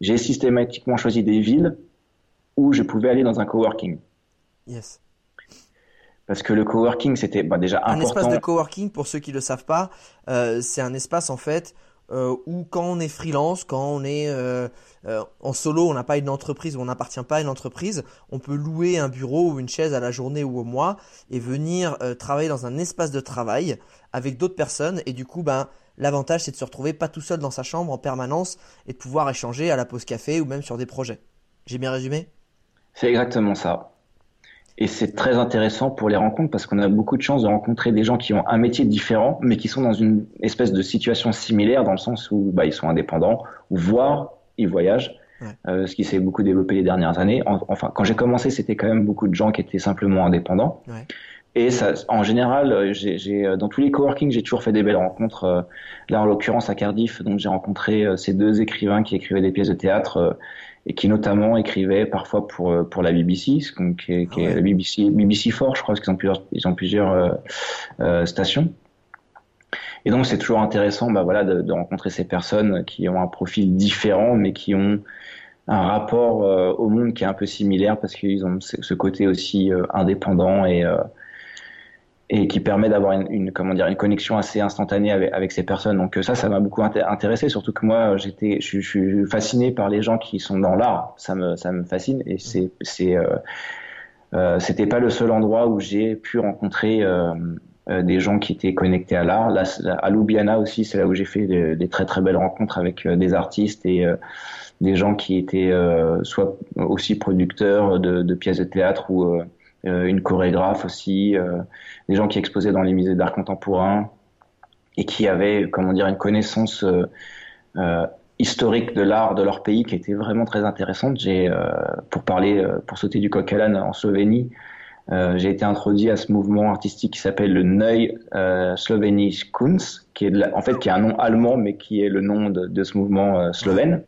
Speaker 2: j'ai systématiquement choisi des villes où je pouvais aller dans un coworking.
Speaker 1: Yes.
Speaker 2: Parce que le coworking, c'était bah, déjà important.
Speaker 1: Un espace de coworking, pour ceux qui ne le savent pas, euh, c'est un espace en fait euh, où quand on est freelance, quand on est euh, en solo, on n'a pas une entreprise ou on n'appartient pas à une entreprise, on peut louer un bureau ou une chaise à la journée ou au mois et venir travailler dans un espace de travail avec d'autres personnes et du coup ben l'avantage c'est de se retrouver pas tout seul dans sa chambre en permanence et de pouvoir échanger à la pause café ou même sur des projets. J'ai bien résumé?
Speaker 2: C'est exactement ça. Et c'est très intéressant pour les rencontres parce qu'on a beaucoup de chance de rencontrer des gens qui ont un métier différent, mais qui sont dans une espèce de situation similaire dans le sens où bah, ils sont indépendants, ou voire ils voyagent. Euh, ce qui s'est beaucoup développé les dernières années. enfin, quand j'ai commencé, c'était quand même beaucoup de gens qui étaient simplement indépendants. Ouais. Et ça, en général, j'ai, dans tous les coworking, j'ai toujours fait des belles rencontres. Là, en l'occurrence, à Cardiff, donc j'ai rencontré ces deux écrivains qui écrivaient des pièces de théâtre et qui notamment écrivaient parfois pour pour la BBC, qui est, qui est la BBC BBC 4, je crois, parce qu'ils ont plusieurs ils ont plusieurs euh, stations. Et donc c'est toujours intéressant, bah voilà, de, de, rencontrer ces personnes qui ont un profil différent, mais qui ont un rapport euh, au monde qui est un peu similaire parce qu'ils ont ce côté aussi euh, indépendant et euh, et qui permet d'avoir une, une, comment dire une connexion assez instantanée avec, avec ces personnes. Donc ça, ça m'a beaucoup intéressé, surtout que moi j'étais, je, suis fasciné par les gens qui sont dans l'art. Ça me ça me fascine et c'est c'est euh, c'était pas le seul endroit où j'ai pu rencontrer euh, des gens qui étaient connectés à l'art. à Ljubljana aussi, c'est là où j'ai fait des, très très belles rencontres avec euh, des artistes et euh, des gens qui étaient soit aussi producteurs de, de, pièces de théâtre ou une chorégraphe aussi, des gens qui exposaient dans les musées d'art contemporain et qui avaient, comment dire, une connaissance historique de l'art de leur pays qui était vraiment très intéressante. J'ai, pour parler, pour sauter du coq à en Slovénie, euh, j'ai été introduit à ce mouvement artistique qui s'appelle le Neuy euh, Slovenisch Kunst, qui est en fait qui est un nom allemand mais qui est le nom de, de ce mouvement euh, slovène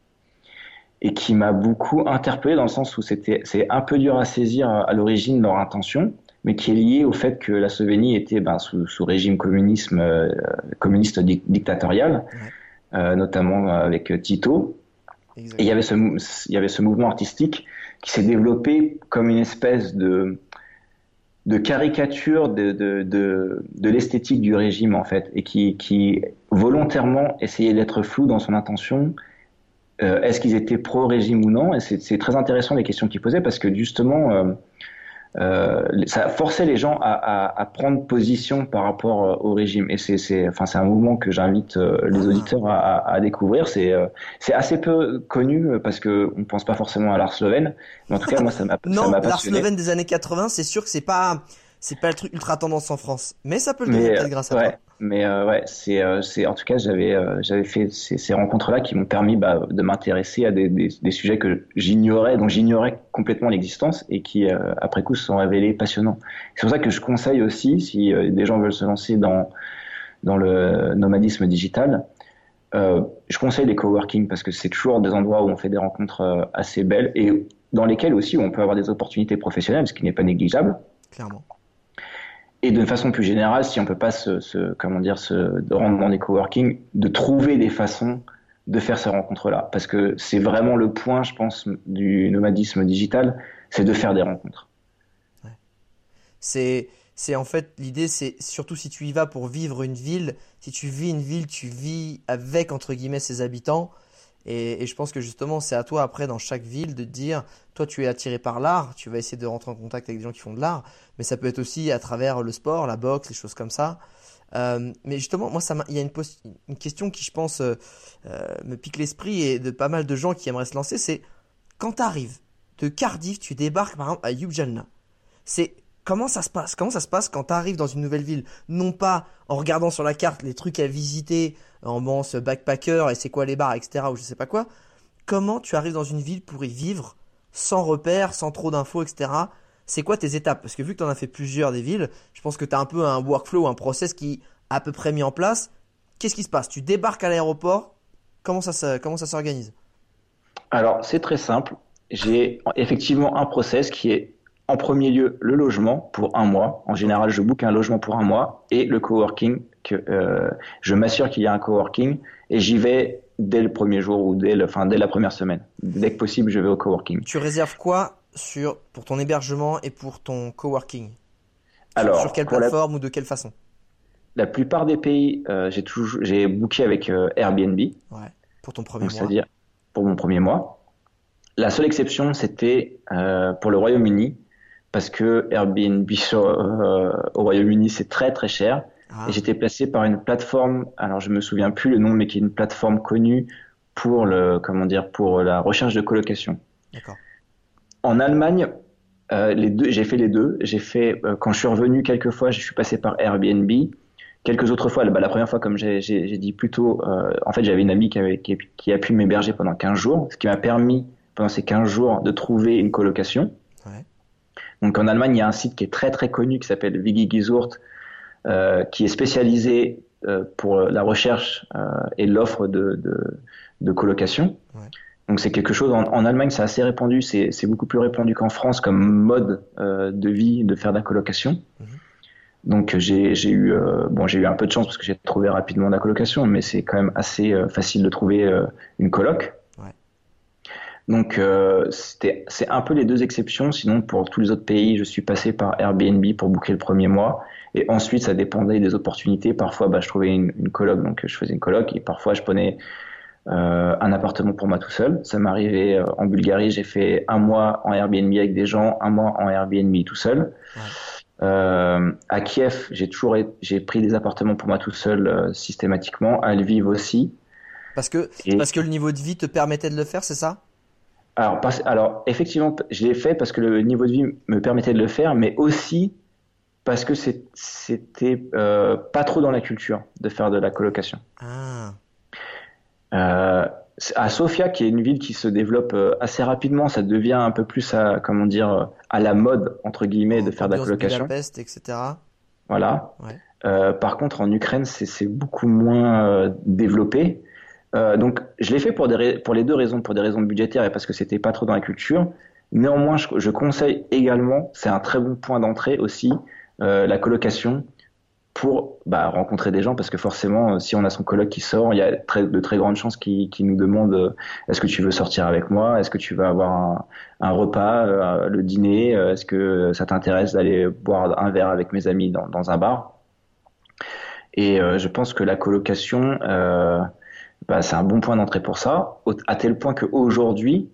Speaker 2: et qui m'a beaucoup interpellé dans le sens où c'était c'est un peu dur à saisir à l'origine leur intention, mais qui est lié au fait que la Slovénie était ben, sous, sous régime communisme euh, communiste dictatorial, notamment avec Tito. Et il y avait ce il y avait ce mouvement artistique qui s'est développé comme une espèce de de caricature de, de, de, de l'esthétique du régime en fait et qui, qui volontairement essayait d'être flou dans son intention. Euh, Est-ce qu'ils étaient pro-régime ou non? Et c'est très intéressant les questions qu'ils posaient parce que justement euh, euh, ça forçait les gens à, à, à, prendre position par rapport euh, au régime. Et c'est, enfin, c'est un mouvement que j'invite euh, les ah. auditeurs à, à découvrir. C'est, c'est assez peu connu parce que on pense pas forcément à l'art slovène. Mais en tout cas, moi, ça m'a,
Speaker 1: non, l'art slovène des années 80, c'est sûr que c'est pas, c'est pas le truc ultra tendance en France. Mais ça peut le devenir peut-être grâce à
Speaker 2: ouais. toi. Mais euh, ouais, c'est, euh, c'est en tout cas j'avais euh, j'avais fait ces, ces rencontres-là qui m'ont permis bah, de m'intéresser à des, des, des, sujets que j'ignorais, dont j'ignorais complètement l'existence et qui après coup se sont révélés passionnants. C'est pour ça que je conseille aussi si des gens veulent se lancer dans dans le nomadisme digital, je conseille les coworking parce que c'est toujours des endroits où on fait des rencontres assez belles et dans lesquels aussi on peut avoir des opportunités professionnelles, ce qui n'est pas négligeable.
Speaker 1: Clairement
Speaker 2: et de façon plus générale, si on peut pas se, comment dire, se rendre dans des coworking, de trouver des façons de faire ces rencontres-là, parce que c'est vraiment le point, je pense, du nomadisme digital, c'est de faire des rencontres.
Speaker 1: C'est, c'est en fait l'idée, c'est surtout si tu y vas pour vivre une ville, si tu vis une ville, tu vis avec entre guillemets ses habitants. Et, je pense que justement, c'est à toi après dans chaque ville de dire, toi tu es attiré par l'art, tu vas essayer de rentrer en contact avec des gens qui font de l'art, mais ça peut être aussi à travers le sport, la boxe, les choses comme ça. Euh, mais justement, moi, il y a une, question qui, je pense, euh, euh, me pique l'esprit et de pas mal de gens qui aimeraient se lancer, c'est quand tu arrives de Cardiff, tu débarques par exemple à Ljubljana. C'est comment ça se passe? Comment ça se passe quand tu arrives dans une nouvelle ville? Non pas en regardant sur la carte les trucs à visiter, en ce backpacker et c'est quoi les bars, etc. ou je sais pas quoi. Comment tu arrives dans une ville pour y vivre sans repères, sans trop d'infos, etc. C'est quoi tes étapes? Parce que vu que tu en as fait plusieurs des villes, je pense que tu as un peu un workflow, un process qui est à peu près mis en place. Qu'est-ce qui se passe? Tu débarques à l'aéroport, comment ça, comment ça s'organise?
Speaker 2: Alors, c'est très simple. J'ai effectivement un process qui est en premier lieu le logement pour un mois. En général, je book un logement pour un mois et le coworking. Que, euh, je m'assure qu'il y a un coworking et j'y vais dès le premier jour ou dès, le, enfin, dès la première semaine. Dès que possible, je vais au coworking.
Speaker 1: Tu réserves quoi sur, pour ton hébergement et pour ton coworking? Alors, sur, quelle plateforme ou de quelle façon?
Speaker 2: La plupart des pays, euh, j'ai toujours j'ai booké avec euh, Airbnb.
Speaker 1: Ouais, pour ton premier mois.
Speaker 2: C'est-à-dire pour mon premier mois. La seule exception, c'était euh, pour le Royaume-Uni, parce que Airbnb au Royaume-Uni, c'est très très cher. Ah. Et j'étais placé par une plateforme, alors je me souviens plus le nom, mais qui est une plateforme connue pour le, comment dire, pour la recherche de colocation.
Speaker 1: D'accord.
Speaker 2: En Allemagne, euh, les deux, j'ai fait les deux. J'ai fait euh, quand je suis revenu quelques fois, je suis passé par Airbnb. Quelques autres fois, bah, la première fois, comme j'ai dit plus tôt, euh, en fait, j'avais une amie qui, avait, qui, qui a pu m'héberger pendant 15 jours, ce qui m'a permis, pendant ces 15 jours, de trouver une colocation. Donc en Allemagne, il y a un site qui est très très connu qui s'appelle Wigi euh, qui est spécialisé euh, pour la recherche euh, et l'offre de, de, de, colocation. Ouais. Donc c'est quelque chose en, en Allemagne, c'est assez répandu, c'est beaucoup plus répandu qu'en France comme mode de vie de faire de la colocation. Mhm. Donc j'ai eu bon j'ai eu un peu de chance parce que j'ai trouvé rapidement la colocation, mais c'est quand même assez facile de trouver une coloc. Donc c'était c'est un peu les deux exceptions. Sinon pour tous les autres pays, je suis passé par Airbnb pour booker le premier mois, et ensuite ça dépendait des opportunités. Parfois bah, je trouvais une, une coloc, donc je faisais une coloc, et parfois je prenais euh, un appartement pour moi tout seul. Ça m'est arrivé euh, en Bulgarie, j'ai fait un mois en Airbnb avec des gens, un mois en Airbnb tout seul. Ouais. Euh, à Kiev, j'ai toujours j'ai pris des appartements pour moi tout seul euh, systématiquement. À Lviv aussi.
Speaker 1: Parce que parce que le niveau de vie te permettait de le faire, c'est ça?
Speaker 2: Alors, alors effectivement, je l'ai fait parce que le niveau de vie me permettait de le faire, mais aussi parce que c'était euh, pas trop dans la culture de faire de la colocation. Ah. Euh, à Sofia, qui est une ville qui se développe euh, assez rapidement, ça devient un peu plus à, comment dire, à la mode entre guillemets de faire de la colocation.
Speaker 1: Budapest, etc.
Speaker 2: Voilà. Ouais. Euh, par contre, en Ukraine, c'est beaucoup moins euh, développé. Euh, donc, je l'ai fait pour, des, pour les deux raisons, pour des raisons budgétaires et parce que c'était pas trop dans la culture. Néanmoins, je, je conseille également, c'est un très bon point d'entrée aussi, la colocation pour bah, rencontrer des gens parce que forcément si on a son coloc qui sort il y a de très grandes chances qu'il qui nous demande euh, est-ce que tu veux sortir avec moi? Est-ce que tu veux avoir un, un repas euh, le dîner? Euh, est-ce que ça t'intéresse d'aller boire un verre avec mes amis dans, dans un bar? Et je pense que la colocation bah, c'est un bon point d'entrée pour ça à tel point qu'aujourd'hui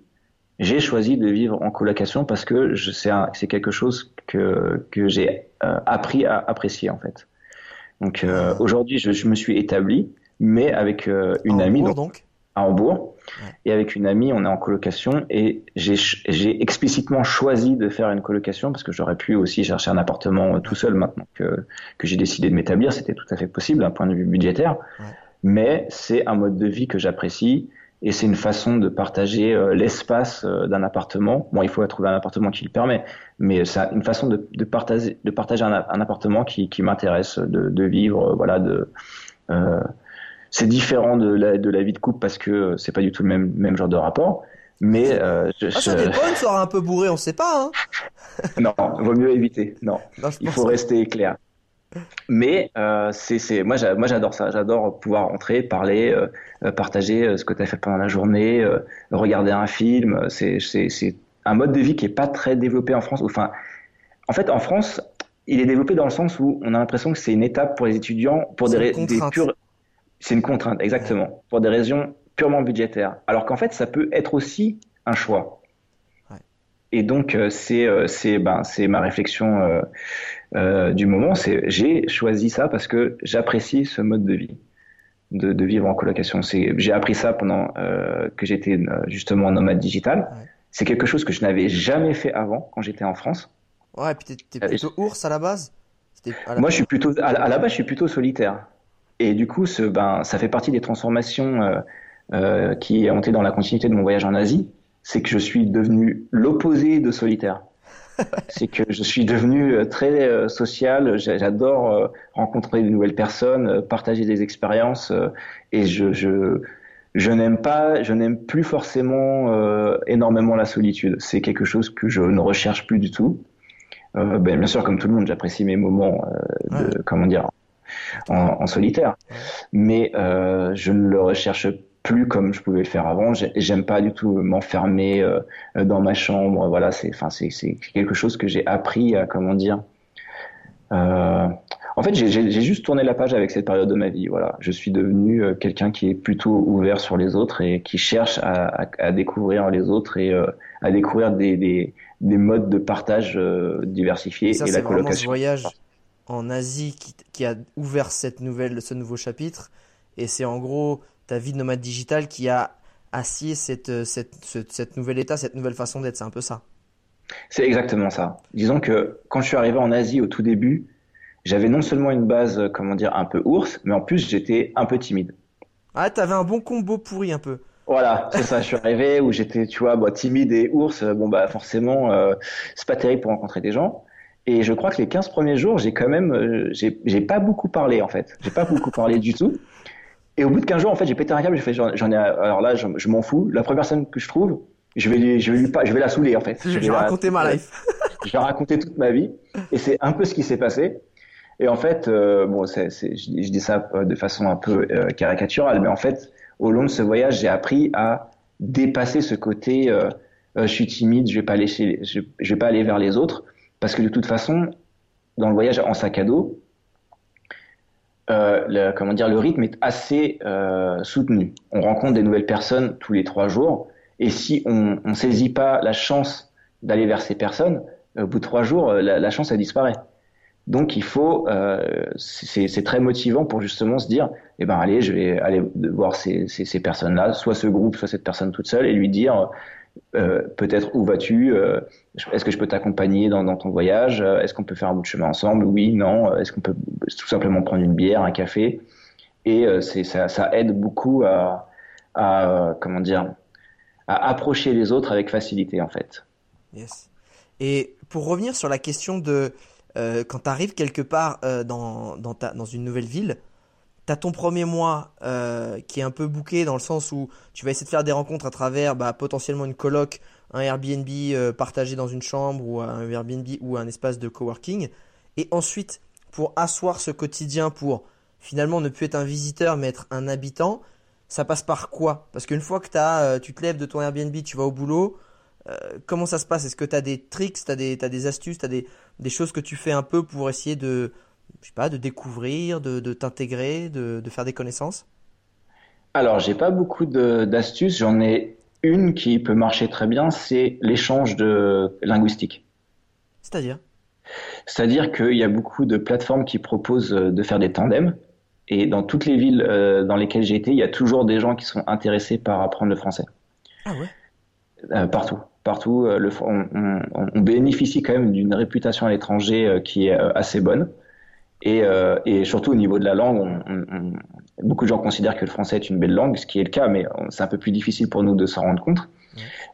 Speaker 2: j'ai choisi de vivre en colocation parce que c'est quelque chose que, que j'ai appris à apprécier en fait. Donc euh, aujourd'hui, je, je, me suis établi, mais avec euh, une amie.
Speaker 1: donc, donc,
Speaker 2: À Hambourg. Ouais. Et avec une amie, on est en colocation et j'ai explicitement choisi de faire une colocation parce que j'aurais pu aussi chercher un appartement euh, tout seul maintenant que, que j'ai décidé de m'établir. C'était tout à fait possible d'un point de vue budgétaire. Ouais. Mais c'est un mode de vie que j'apprécie et c'est une façon de partager euh, l'espace euh, d'un appartement. Bon, il faut trouver un appartement qui le permet, mais c'est une façon de, de, partager, de partager un, un appartement qui, qui m'intéresse de, de, vivre. Euh, voilà, de euh, c'est différent de la, de la vie de couple parce que c'est pas du tout le même, même genre de rapport. Mais euh,
Speaker 1: je, ah, ça dépend, une soirée un peu bourrée, on sait pas. Hein
Speaker 2: non, vaut mieux éviter. Non, non il faut rester clair. Mais euh, c'est, moi, j'adore ça. J'adore pouvoir entrer, parler, euh, euh partager euh, ce que tu as fait pendant la journée, euh, regarder un film. C'est, un mode de vie qui est pas très développé en France. Enfin, en fait, en France, il est développé dans le sens où on a l'impression que c'est une étape pour les étudiants pour des, des pures. C'est une contrainte, exactement, pour des raisons purement budgétaires. Alors qu'en fait, ça peut être aussi un choix. Et donc, c'est, c'est, ben, c'est ma réflexion euh, du moment, c'est j'ai choisi ça parce que j'apprécie ce mode de vie, de, de vivre en colocation. C'est j'ai appris ça pendant euh, que j'étais euh, justement nomade digital. Ouais. C'est quelque chose que je n'avais jamais fait avant quand j'étais en France.
Speaker 1: Ouais, et puis t'es, plutôt euh, ours à la base?
Speaker 2: À la Moi, je suis plutôt à, à, la base, je suis plutôt solitaire. Et du coup, ce, ben, ça fait partie des transformations euh, euh, qui ont été dans la continuité de mon voyage en Asie. C'est que je suis devenu l'opposé de solitaire c'est que je suis devenu euh, très euh, social. J'adore euh, rencontrer de nouvelles personnes, partager des expériences, et je, je, je n'aime pas, je n'aime plus forcément euh, énormément la solitude. C'est quelque chose que je ne recherche plus du tout. Euh, ben, bien sûr, comme tout le monde, j'apprécie mes moments euh, de, ouais. comment dire, en, en solitaire, ouais. mais je ne le recherche plus comme je pouvais le faire avant. J'aime pas du tout m'enfermer euh, dans ma chambre. Voilà, c'est, enfin, c'est, quelque chose que j'ai appris à, comment dire. Euh, en fait, j'ai juste tourné la page avec cette période de ma vie. Voilà, je suis devenu euh, quelqu'un qui est plutôt ouvert sur les autres et qui cherche à, à, à découvrir les autres et euh, à découvrir des, des, des, modes de partage euh, diversifiés.
Speaker 1: Et, ça,
Speaker 2: et
Speaker 1: la colocation. ce voyage en Asie qui, qui a ouvert cette nouvelle, ce nouveau chapitre. Et c'est en gros ta vie de nomade digital qui a assis cette, cette, cette, cette nouvelle état, cette nouvelle façon d'être. C'est un peu ça.
Speaker 2: C'est exactement ça. Disons que quand je suis arrivé en Asie au tout début, j'avais non seulement une base, comment dire, un peu ours, mais en plus j'étais un peu timide.
Speaker 1: Ah, t'avais un bon combo pourri un peu.
Speaker 2: Voilà, c'est ça. Je suis arrivé où j'étais, tu vois, bah, timide et ours. Bon, bah, forcément, euh, c'est pas terrible pour rencontrer des gens. Et je crois que les 15 premiers jours, j'ai quand même, euh, j'ai pas beaucoup parlé, en fait. J'ai pas beaucoup parlé du tout. Et au bout de 15 jours, en fait, j'ai pété un câble. J'ai fait, j'en ai, alors là, je, m'en fous. La première personne que je trouve, je vais je vais lui, je vais la saouler, en fait.
Speaker 1: Je, vais raconter ma life.
Speaker 2: je vais raconter toute ma vie. Et c'est un peu ce qui s'est passé. Et en fait, euh, bon, c'est, je, je, dis ça de façon un peu euh, caricaturale, mais en fait, au long de ce voyage, j'ai appris à dépasser ce côté euh, euh, je suis timide, je vais pas laisser, je, je, vais pas aller vers les autres, parce que de toute façon, dans le voyage en sac à dos, euh, le, comment dire, le rythme est assez euh, soutenu. On rencontre des nouvelles personnes tous les trois jours, et si on ne saisit pas la chance d'aller vers ces personnes, au bout de trois jours, la, la chance elle disparaît. Donc il faut, euh, c'est très motivant pour justement se dire, eh ben allez, je vais aller voir ces, ces, ces personnes-là, soit ce groupe, soit cette personne toute seule, et lui dire euh, peut-être où vas-tu euh, Est-ce que je peux t'accompagner dans, ton voyage Est-ce qu'on peut faire un bout de chemin ensemble Oui, non Est-ce qu'on peut tout simplement prendre une bière, un café Et euh, ça, aide beaucoup à, approcher les autres avec facilité en fait.
Speaker 1: Yes. Et pour revenir sur la question de euh, quand tu arrives quelque part euh, dans une nouvelle ville, tu as ton premier mois euh, qui est un peu bouqué dans le sens où tu vas essayer de faire des rencontres à travers bah, potentiellement une coloc, un Airbnb partagé dans une chambre ou un Airbnb ou un espace de coworking. Et ensuite, pour asseoir ce quotidien, pour finalement ne plus être un visiteur mais être un habitant, ça passe par quoi? Parce qu'une fois que as, tu te lèves de ton Airbnb, tu vas au boulot, comment ça se passe? Est-ce que tu as des tricks, tu as, as, des astuces, tu as des, des choses que tu fais un peu pour essayer de, je sais pas, de découvrir, de, de t'intégrer, de, de, faire des connaissances?
Speaker 2: Alors, j'ai pas beaucoup d'astuces. J'en ai une qui peut marcher très bien, c'est l'échange de linguistique.
Speaker 1: C'est-à-dire?
Speaker 2: C'est-à-dire qu'il y a beaucoup de plateformes qui proposent de faire des tandems. Et dans toutes les villes euh, dans lesquelles j'ai été, il y a toujours des gens qui sont intéressés par apprendre le français.
Speaker 1: Ah ouais?
Speaker 2: Euh, Partout partout. Euh, le, on, on, bénéficie quand même d'une réputation à l'étranger euh, qui est euh, assez bonne. Et, et, surtout au niveau de la langue, on, beaucoup de gens considèrent que le français est une belle langue, ce qui est le cas, mais c'est un peu plus difficile pour nous de s'en rendre compte.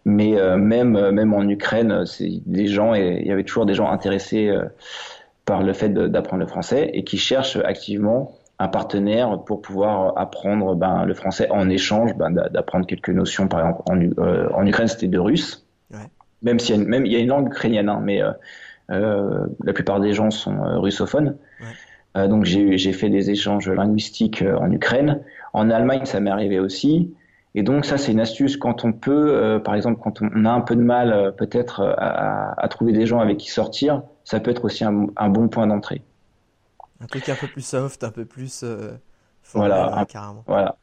Speaker 2: Mais même même en Ukraine, des gens et il y avait toujours des gens intéressés par le fait d'apprendre le français et qui cherchent activement un partenaire pour pouvoir apprendre ben, le français en échange ben, d'apprendre quelques notions. Par exemple, en, en Ukraine, c'était de russe. Même s'il y a une, même il y a une langue ukrainienne, hein, mais euh, euh, la plupart des gens sont euh, russophones. donc j'ai fait des échanges linguistiques en Ukraine. En Allemagne, ça m'est arrivé aussi. Et donc ça, c'est une astuce quand on peut, par exemple, quand on, a un peu de mal peut-être à, trouver des gens avec qui sortir, ça peut être aussi un, bon point d'entrée.
Speaker 1: Un truc un peu plus soft, un peu plus
Speaker 2: voilà, carrément. Voilà.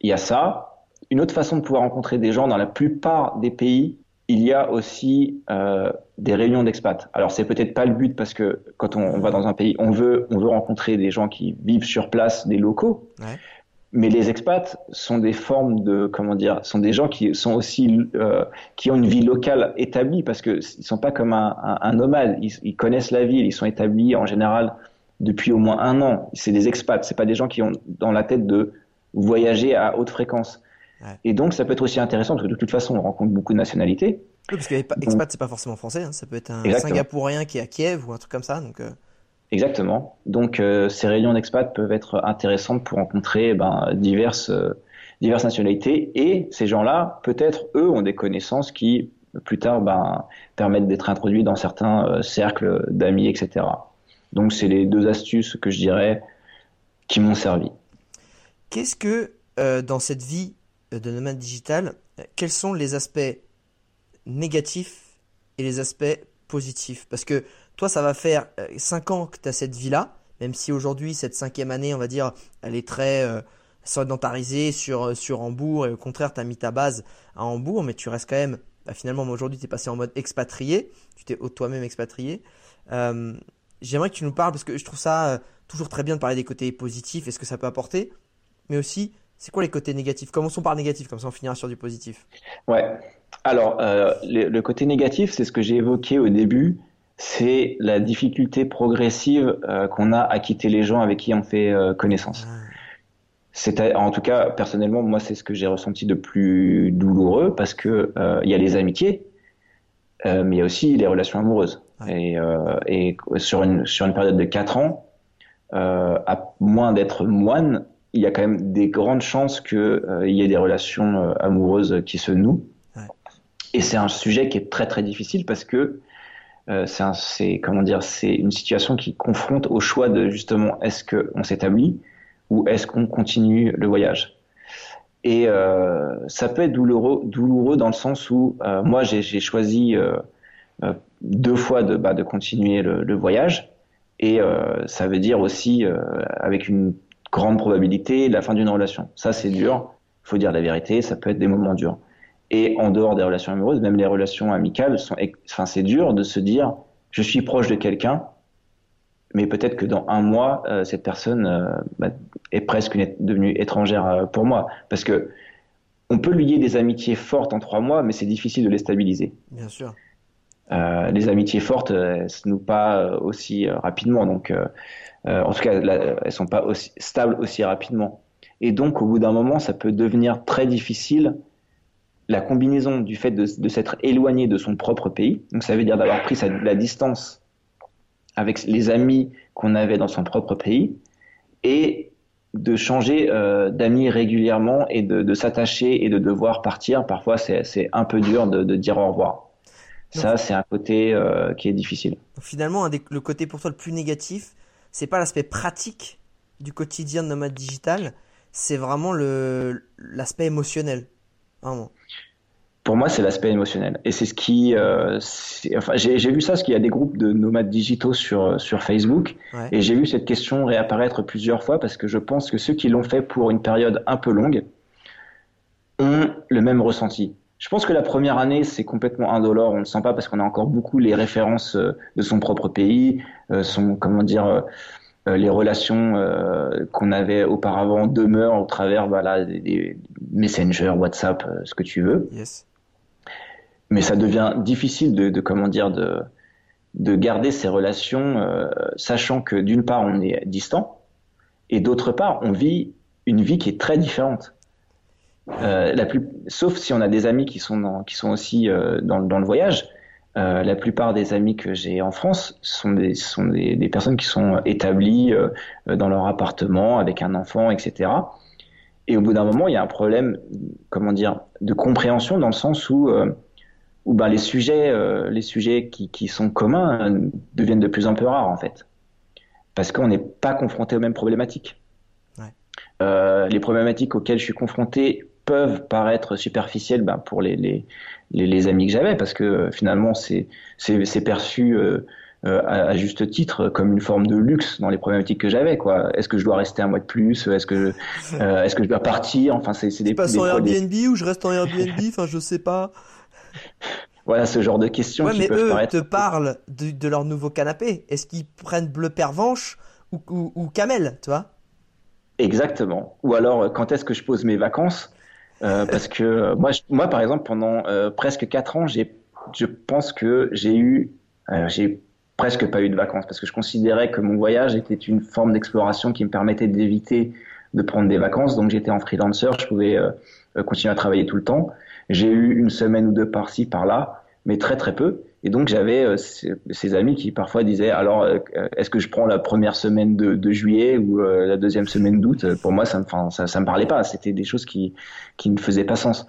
Speaker 2: Il y a ça. Une autre façon de pouvoir rencontrer des gens dans la plupart des pays, il y a aussi euh, des réunions d'expats. Alors c'est peut-être pas le but parce que quand on, va dans un pays, on veut on veut rencontrer des gens qui vivent sur place, des locaux. Ouais. Mais les expats sont des formes de comment dire, sont des gens qui sont aussi euh, qui ont une vie locale établie parce que ils sont pas comme un, un, un nomade. Ils, ils, connaissent la ville, ils sont établis en général depuis au moins un an. C'est des expats, c'est pas des gens qui ont dans la tête de voyager à haute fréquence. Et donc, ça peut être aussi intéressant parce que de toute façon, on rencontre beaucoup de nationalités.
Speaker 1: Oui, parce que expat, c'est pas forcément français. Hein. Ça peut être un Singapourien qui est à Kiev ou un truc comme ça. Donc, euh.
Speaker 2: Exactement. Donc, euh, ces réunions d'expat peuvent être intéressantes pour rencontrer ben, diverses, euh, diverses nationalités. Et ces gens-là, peut-être, eux, ont des connaissances qui, plus tard, ben, permettent d'être introduits dans certains cercles d'amis, etc. Donc, c'est les deux astuces que je dirais qui m'ont servi.
Speaker 1: Qu'est-ce que, dans cette vie de nomade digital, quels sont les aspects négatifs et les aspects positifs? Parce que toi, ça va faire 5 euh, ans que tu as cette vie-là, même si aujourd'hui, cette cinquième année, on va dire, elle est très euh, sur, sur Hambourg, et au contraire, tu as mis ta base à Hambourg, mais tu restes quand même, bah, finalement, aujourd'hui, tu es passé en mode expatrié, tu t'es toi-même expatrié. J'aimerais que tu nous parles, parce que je trouve ça toujours très bien de parler des côtés positifs et ce que ça peut apporter, mais aussi c'est quoi les côtés négatifs? Commençons par négatif, comme ça on finira sur du positif.
Speaker 2: Ouais. Alors, euh, le, côté négatif, c'est ce que j'ai évoqué au début, c'est la difficulté progressive euh, qu'on a à quitter les gens avec qui on fait euh, connaissance. Ah. en tout cas, personnellement, moi, c'est ce que j'ai ressenti de plus douloureux parce que il y a les amitiés, mais il y a aussi les relations amoureuses. Et, et, sur une sur une période de quatre ans, à moins d'être moine, il y a quand même des grandes chances qu'il euh, y ait des relations amoureuses qui se nouent. Et c'est un sujet qui est très très difficile parce que c'est comment dire, c'est une situation qui confronte au choix de justement est-ce qu'on s'établit ou est-ce qu'on continue le voyage. Et euh, ça peut être douloureux, douloureux dans le sens où euh, moi j'ai choisi euh, euh, deux fois de, bah, de continuer le, le, voyage. Et euh, ça veut dire aussi euh, avec une grande probabilité la fin d'une relation. Ça c'est dur, il faut dire la vérité, ça peut être des moments durs. Et en dehors des relations amoureuses, même les relations amicales, sont, enfin c'est dur de se dire je suis proche de quelqu'un mais peut-être que dans un mois, euh, cette personne euh, bah, est presque devenue étrangère euh, pour moi. Parce que on peut lier des amitiés fortes en trois mois, mais c'est difficile de les stabiliser.
Speaker 1: Bien sûr.
Speaker 2: Les amitiés fortes, elles se nouent pas aussi rapidement. Donc, en tout cas, elles elles sont pas aussi stables aussi rapidement. Et donc, au bout d'un moment, ça peut devenir très difficile la combinaison du fait de, s'être éloigné de son propre pays. Donc, ça veut dire d'avoir pris sa, la distance avec les amis qu'on avait dans son propre pays et de changer euh, d'amis régulièrement et de, de s'attacher et de devoir partir. Parfois, c'est un peu dur de, de, dire au revoir. Ça, c'est un côté euh, qui est difficile.
Speaker 1: finalement, le côté pour toi le plus négatif, c'est pas l'aspect pratique du quotidien de nomade digital, c'est vraiment l'aspect émotionnel. Vraiment
Speaker 2: pour moi, c'est l'aspect émotionnel. Et c'est ce qui, euh, enfin, j'ai vu ça, parce qu'il y a des groupes de nomades digitaux sur sur Facebook, et j'ai vu cette question réapparaître plusieurs fois parce que je pense que ceux qui l'ont fait pour une période un peu longue ont le même ressenti. Je pense que la première année, c'est complètement indolore, on ne le sent pas parce qu'on a encore beaucoup les références euh, de son propre pays, euh, son, comment dire, euh, les relations qu'on avait auparavant demeurent au travers voilà, des, des Messenger, WhatsApp, ce que tu veux. Yes mais ça devient difficile de, de comment dire de de garder ces relations, euh, sachant que d'une part on est distant et d'autre part on vit une vie qui est très différente. Euh, la plus, sauf si on a des amis qui sont dans, qui sont aussi euh, dans, dans, le voyage. Euh, la plupart des amis que j'ai en France sont des sont des, des personnes qui sont établies dans leur appartement avec un enfant, etc. Et au bout d'un moment, il y a un problème, comment dire, de compréhension dans le sens où où ben, les sujets, les sujets qui, qui, sont communs deviennent de plus en plus rares en fait, parce qu'on n'est pas confronté aux mêmes problématiques. Euh, les problématiques auxquelles je suis confronté peuvent paraître superficielles ben, pour les, les, les, les amis que j'avais, parce que euh, finalement c'est perçu euh, à, à, juste titre comme une forme de luxe dans les problématiques que j'avais. quoi. Est-ce que je dois rester un mois de plus? Est-ce que est-ce que je dois partir? Enfin c'est des.
Speaker 1: Tu passes en Airbnb ou je reste en Airbnb? Enfin je sais pas
Speaker 2: voilà ce genre de questions.
Speaker 1: Ouais, mais eux te parlent de, de, leur nouveau canapé. Est-ce qu'ils prennent bleu pervenche ou, ou, ou camel, tu vois?
Speaker 2: Exactement. Ou alors, quand est-ce que je pose mes vacances? euh, Parce que euh, moi, je, moi, par exemple, pendant euh, presque quatre ans, j'ai, je pense que j'ai eu, euh, j'ai presque pas eu de vacances parce que je considérais que mon voyage était une forme d'exploration qui me permettait d'éviter de prendre des vacances. Donc, j'étais en freelancer, je pouvais euh, continuer à travailler tout le temps. J'ai eu une semaine ou deux par-ci, par-là, mais très très peu. Et donc j'avais euh, ces, amis qui parfois disaient alors euh, est-ce que je prends la première semaine de, de juillet ou euh, la deuxième semaine d'août? Pour moi ça me ça, ça me parlait pas. C'était des choses qui qui ne faisaient pas sens.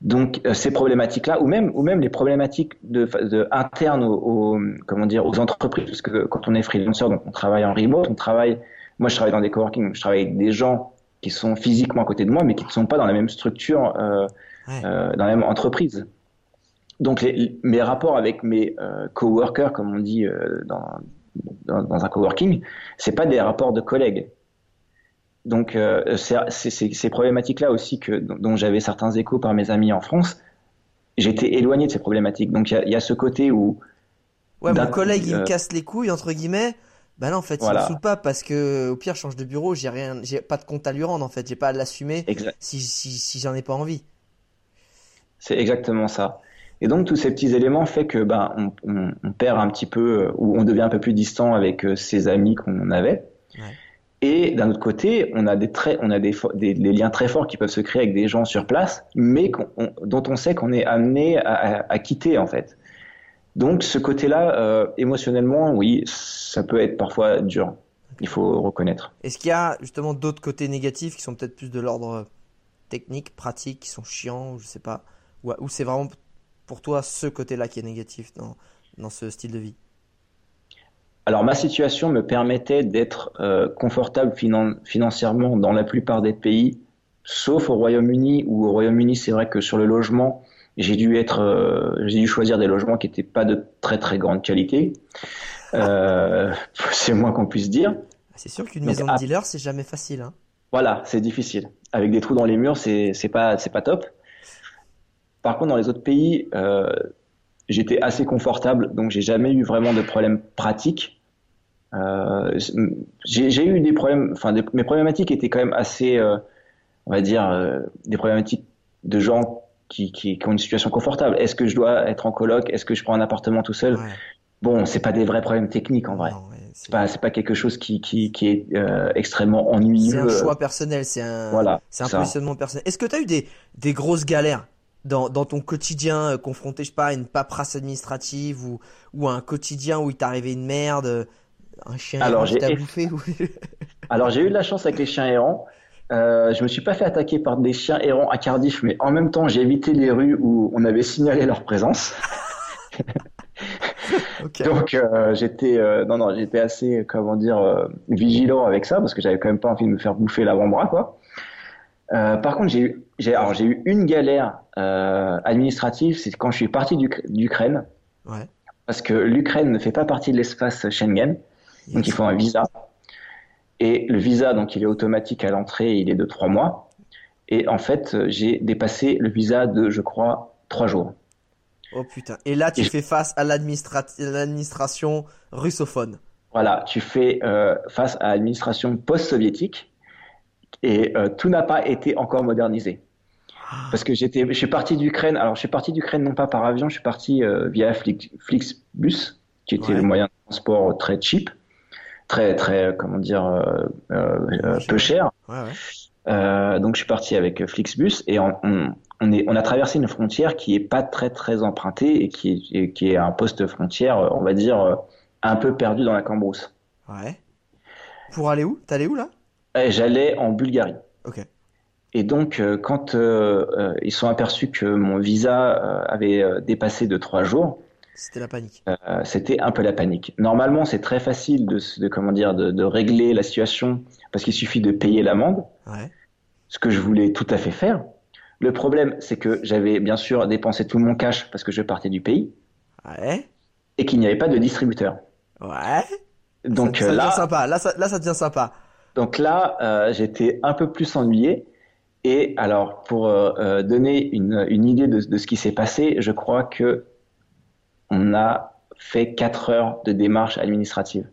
Speaker 2: Donc ces problématiques là ou même ou même les problématiques de, de internes aux, comment dire aux entreprises parce que quand on est freelancer donc on travaille en remote, on travaille moi je travaille dans des coworking, je travaille avec des gens qui sont physiquement à côté de moi mais qui ne sont pas dans la même structure euh, euh, dans la même entreprise. Donc les, mes rapports avec mes euh, coworkers, comme on dit euh, dans, dans, dans, un coworking, c'est pas des rapports de collègues. Donc euh, c'est ces problématiques-là aussi que dont j'avais certains échos par mes amis en France. J'étais éloigné de ces problématiques. Donc il y a, y a, ce côté où
Speaker 1: ouais, mon collègue il me casse les couilles entre guillemets. Bah non, en fait, voilà. il me pas parce que au pire, je change de bureau, j'ai rien, j'ai pas de compte à lui rendre en fait, j'ai pas à l'assumer si si, si j'en ai pas envie.
Speaker 2: C'est exactement ça. Et donc tous ces petits éléments fait que ben on, on, on, perd un petit peu euh, ou on devient un peu plus distant avec euh, ses amis qu'on avait. Ouais. Et d'un autre côté, on a des traits, on a des, des, liens très forts qui peuvent se créer avec des gens sur place, mais dont on sait qu'on est amené à, à, quitter en fait. Donc ce côté-là, euh, émotionnellement, oui, ça peut être parfois dur. Il faut reconnaître.
Speaker 1: Est-ce qu'il y a justement d'autres côtés négatifs qui sont peut-être plus de l'ordre technique, pratique, qui sont chiants, je sais pas, ou, ou c'est vraiment pour toi ce côté-là qui est négatif dans, dans ce style de vie?
Speaker 2: Alors ma situation me permettait d'être euh, confortable financièrement dans la plupart des pays, sauf au Royaume-Uni, où au Royaume-Uni c'est vrai que sur le logement, j'ai dû être, euh, j'ai dû choisir des logements qui n'étaient pas de très très grande qualité. Euh, c'est moins qu'on puisse dire.
Speaker 1: C'est sûr qu'une maison de dealer c'est jamais facile. Hein.
Speaker 2: Voilà, c'est difficile. Avec des trous dans les murs, c'est c'est pas c'est pas top. Par contre, dans les autres pays, euh, j'étais assez confortable, donc j'ai jamais eu vraiment de problèmes pratiques. Euh, j'ai eu des problèmes, enfin mes problématiques étaient quand même assez, euh, on va dire, des problématiques de gens qui, qui, qui, ont une situation confortable. Est-ce que je dois être en coloc? Est-ce que je prends un appartement tout seul? Bon, c'est pas des vrais problèmes techniques en vrai. c'est pas, pas quelque chose qui, qui, qui est euh, extrêmement ennuyeux.
Speaker 1: C'est un choix personnel, c'est un, voilà, c'est un positionnement personnel. Est-ce que tu as eu des, des grosses galères? Dans, dans ton quotidien euh, confronté, je sais pas, à une paperasse administrative ou, ou à un quotidien où il t'est arrivé une merde, euh, un chien Alors, qui t'a bouffé
Speaker 2: Alors j'ai eu de la chance avec les chiens errants. Euh, je me suis pas fait attaquer par des chiens errants à Cardiff, mais en même temps j'ai évité les rues où on avait signalé leur présence. Donc euh, j'étais non non j'étais assez comment dire vigilant avec ça parce que j'avais quand même pas envie de me faire bouffer l'avant-bras quoi. Par contre j'ai eu j'ai alors j'ai eu une galère euh, administrative, c'est quand je suis parti d'Ukraine. Ouais. Parce que l'Ukraine ne fait pas partie de l'espace Schengen, donc il faut un visa. Et le visa, donc il est automatique à l'entrée, il est de trois mois. Et en fait, j'ai dépassé le visa de, je crois, trois jours.
Speaker 1: Oh putain. Et là, tu fais face à l'administration russophone.
Speaker 2: Voilà, tu fais euh, face à l'administration post-soviétique et euh, tout n'a pas été encore modernisé. Parce que j'étais, je suis parti d'Ukraine. Alors, je suis parti d'Ukraine non pas par avion, je suis parti euh, via Flixbus, qui était le moyen de transport très cheap, très très euh, comment dire euh, euh peu cher. Ouais, donc, je suis parti avec Flixbus et on, on, est, on a traversé une frontière qui est pas très très empruntée et qui est, qui est un poste frontière, on va dire un peu perdu dans la cambrousse.
Speaker 1: Ouais. Pour aller où? T'allais où là?
Speaker 2: J'allais en Bulgarie.
Speaker 1: Ok.
Speaker 2: Et donc, euh, quand euh, euh, ils sont aperçus que mon visa avait dépassé de trois jours,
Speaker 1: c'était la panique.
Speaker 2: c'était un peu la panique. Normalement, c'est très facile de, de comment dire de, de, régler la situation parce qu'il suffit de payer l'amende. Ouais. Ce que je voulais tout à fait faire. Le problème, c'est que j'avais bien sûr dépensé tout mon cash parce que je partais du pays.
Speaker 1: Ouais.
Speaker 2: Et qu'il n'y avait pas de distributeur.
Speaker 1: Ouais. Donc ça, ça là, devient sympa. Là, ça, là, ça devient sympa.
Speaker 2: Donc là, euh, j'étais un peu plus ennuyé. Et alors, pour euh, euh, donner une, une idée de, de, ce qui s'est passé, je crois que on a fait 4 heures de démarche administrative.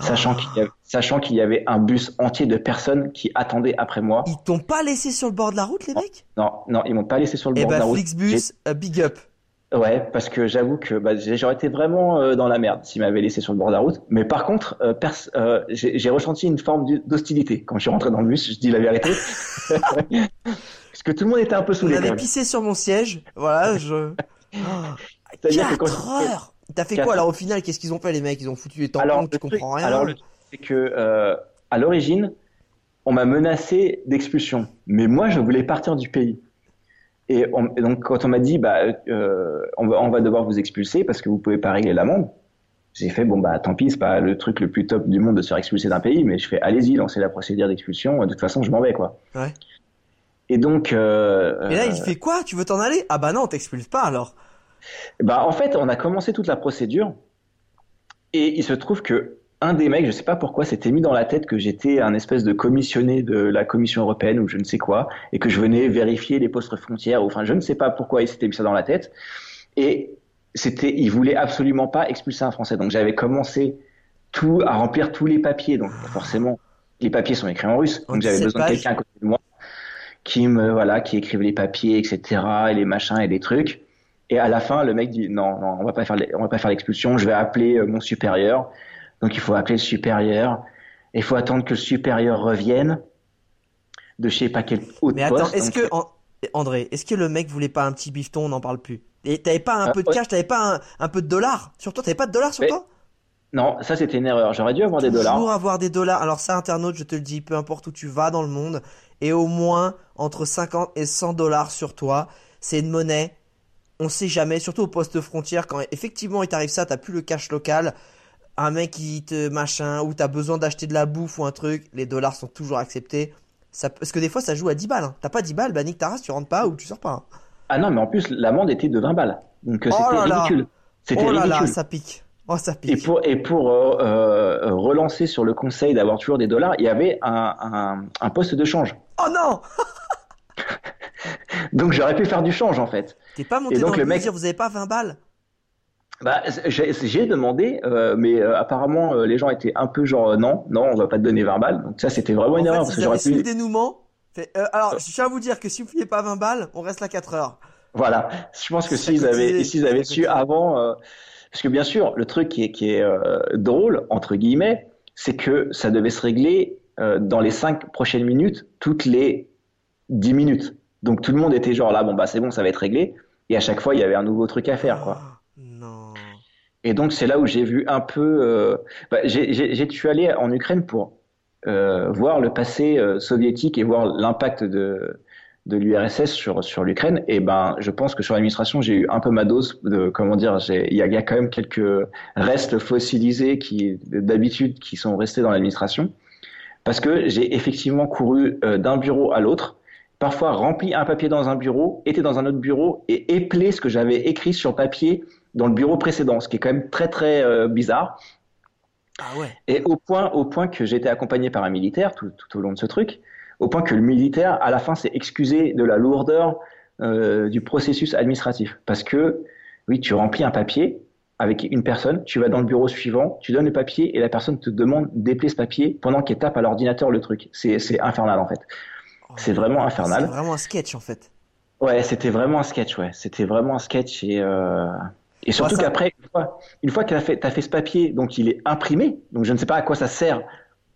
Speaker 2: Sachant qu'il y, avait, sachant qu'il y avait un bus entier de personnes qui attendaient après moi.
Speaker 1: Ils t'ont pas laissé sur le bord de la route, les mecs?
Speaker 2: Non, non, ils m'ont pas laissé sur le eh bord de
Speaker 1: ben,
Speaker 2: la route.
Speaker 1: Flixbus, uh, big up.
Speaker 2: Ouais, parce que j'avoue que bah, j'aurais été vraiment euh, dans la merde s'ils m'avaient laissé sur le bord de la route. Mais par contre, euh, euh, j'ai ressenti une forme d'hostilité quand je suis rentré dans le bus. Je dis la vérité, parce que tout le monde était un peu saoulé.
Speaker 1: avait pissé sur mon siège. Voilà, je. Oh, 4 heures. T'as fait quoi alors au final Qu'est-ce qu'ils ont fait les mecs? Ils ont foutu les tampons. Alors, tu comprends rien.
Speaker 2: Alors le c'est que à l'origine, on m'a menacé d'expulsion, mais moi je voulais partir du pays. Et, donc quand on m'a dit bah euh, on, va, on va devoir vous expulser parce que vous pouvez pas régler l'amende, j'ai fait bon bah tant pis c'est pas le truc le plus top du monde de se faire expulser d'un pays, mais je fais allez-y lancez la procédure d'expulsion. De toute façon je m'en vais quoi.
Speaker 1: Ouais.
Speaker 2: Et donc. Euh,
Speaker 1: Mais là il euh, fait quoi? Tu veux t'en aller? Ah bah non on t'expulse pas alors.
Speaker 2: Bah en fait on a commencé toute la procédure et il se trouve que un des mecs, je sais pas pourquoi, s'était mis dans la tête que j'étais un espèce de commissionné de la Commission européenne ou je ne sais quoi, et que je venais vérifier les postes frontières. Enfin, je ne sais pas pourquoi il s'était mis ça dans la tête. Et c'était, il voulait absolument pas expulser un Français. Donc j'avais commencé tout à remplir tous les papiers. Donc forcément, les papiers sont écrits en russe. Donc j'avais besoin de quelqu'un à côté de moi qui me voilà, qui écrive les papiers, etc. et les machins et les trucs. Et à la fin, le mec dit non, non, on va pas faire, on va pas faire l'expulsion. Je vais appeler euh, mon supérieur donc il faut appeler le supérieur. Il faut attendre que le supérieur revienne de je sais pas quel
Speaker 1: autre Mais attends, est-ce que André, est-ce que le mec voulait pas un petit bifton On n'en parle plus? Et t'avais pas un euh, peu de cash, t'avais pas un, peu de dollars sur toi? T'avais pas de dollars sur toi?
Speaker 2: Non, ça c'était une erreur. J'aurais dû avoir des dollars.
Speaker 1: Toujours avoir des dollars. Alors ça, internaute, je te le dis, peu importe où tu vas dans le monde, et au moins entre 50 et 100 dollars sur toi, c'est une monnaie. On sait jamais, surtout au poste frontière, quand effectivement il t'arrive ça, t'as plus le cash local un mec qui te machin, ou t'as besoin d'acheter de la bouffe ou un truc, les dollars sont toujours acceptés. Ça, parce que des fois ça joue à 10 balles. Hein. T'as pas 10 balles, bah nique ta race, tu rentres pas ou tu sors pas. Hein.
Speaker 2: Ah non, mais en plus l'amende était de 20 balles. Donc euh, oh c'était ridicule. C'était
Speaker 1: oh
Speaker 2: là
Speaker 1: là, ça pique. Oh, ça pique.
Speaker 2: Et pour, et pour euh, euh, relancer sur le conseil d'avoir toujours des dollars, il y avait un, un, un poste de change.
Speaker 1: Oh non
Speaker 2: Donc j'aurais pu faire du change en fait.
Speaker 1: T'es pas monté et donc, dans le mec... dire vous avez pas 20 balles
Speaker 2: bah, j'ai demandé, euh, mais euh, apparemment euh, les gens étaient un peu genre non, non, on va pas te donner 20 balles. Donc ça c'était vraiment une erreur
Speaker 1: parce que j'aurais pu. le dénouement. alors je tiens à vous dire que si vous ne pas 20 balles, on reste là 4 heures.
Speaker 2: Voilà, je pense que s'ils avaient, s'ils avaient su avant, parce que bien sûr le truc qui est, qui est drôle entre guillemets, c'est que ça devait se régler dans les 5 prochaines minutes, toutes les 10 minutes. Donc tout le monde était genre là, bon bah c'est bon, ça va être réglé. Et à chaque fois il y avait un nouveau truc à faire quoi. Et donc c'est là où j'ai vu un peu. Euh, bah, j'ai, suis allé en Ukraine pour euh, voir le passé euh, soviétique et voir l'impact de de l'URSS sur sur l'Ukraine. Et ben, je pense que sur l'administration, j'ai eu un peu ma dose de comment dire. Il y a, y a quand même quelques restes fossilisés qui d'habitude qui sont restés dans l'administration parce que j'ai effectivement couru d'un bureau à l'autre parfois rempli un papier dans un bureau, était dans un autre bureau et éplé ce que j'avais écrit sur papier dans le bureau précédent, ce qui est quand même très très euh, bizarre.
Speaker 1: Ah ouais.
Speaker 2: Et au point, au point que été accompagné par un militaire tout, tout, au long de ce truc, au point que le militaire, à la fin, s'est excusé de la lourdeur euh, du processus administratif. Parce que, oui, tu remplis un papier avec une personne, tu vas dans le bureau suivant, tu donnes le papier et la personne te demande d'épeler ce papier pendant qu'elle tape à l'ordinateur le truc. C'est infernal en fait. Oh, c'est vraiment infernal.
Speaker 1: C'est vraiment un sketch en fait.
Speaker 2: Ouais, c'était vraiment un sketch, ouais. C'était vraiment un sketch et euh, et surtout qu'après, une fois, fois que tu as fait, as fait ce papier, donc il est imprimé, donc je ne sais pas à quoi ça sert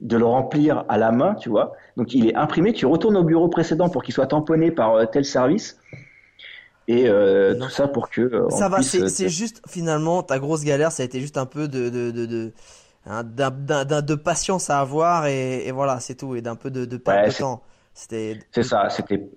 Speaker 2: de le remplir à la main, tu vois. Donc il est imprimé, tu retournes au bureau précédent pour qu'il soit tamponné par euh, tel service. Et euh, tout ça pour que. Euh,
Speaker 1: ça va, c'est juste finalement ta grosse galère, ça a été juste un peu de de de, de, hein, de patience à avoir et, et voilà, c'est tout, et d'un peu de, de perte de temps.
Speaker 2: C'était. C'est ça, c'était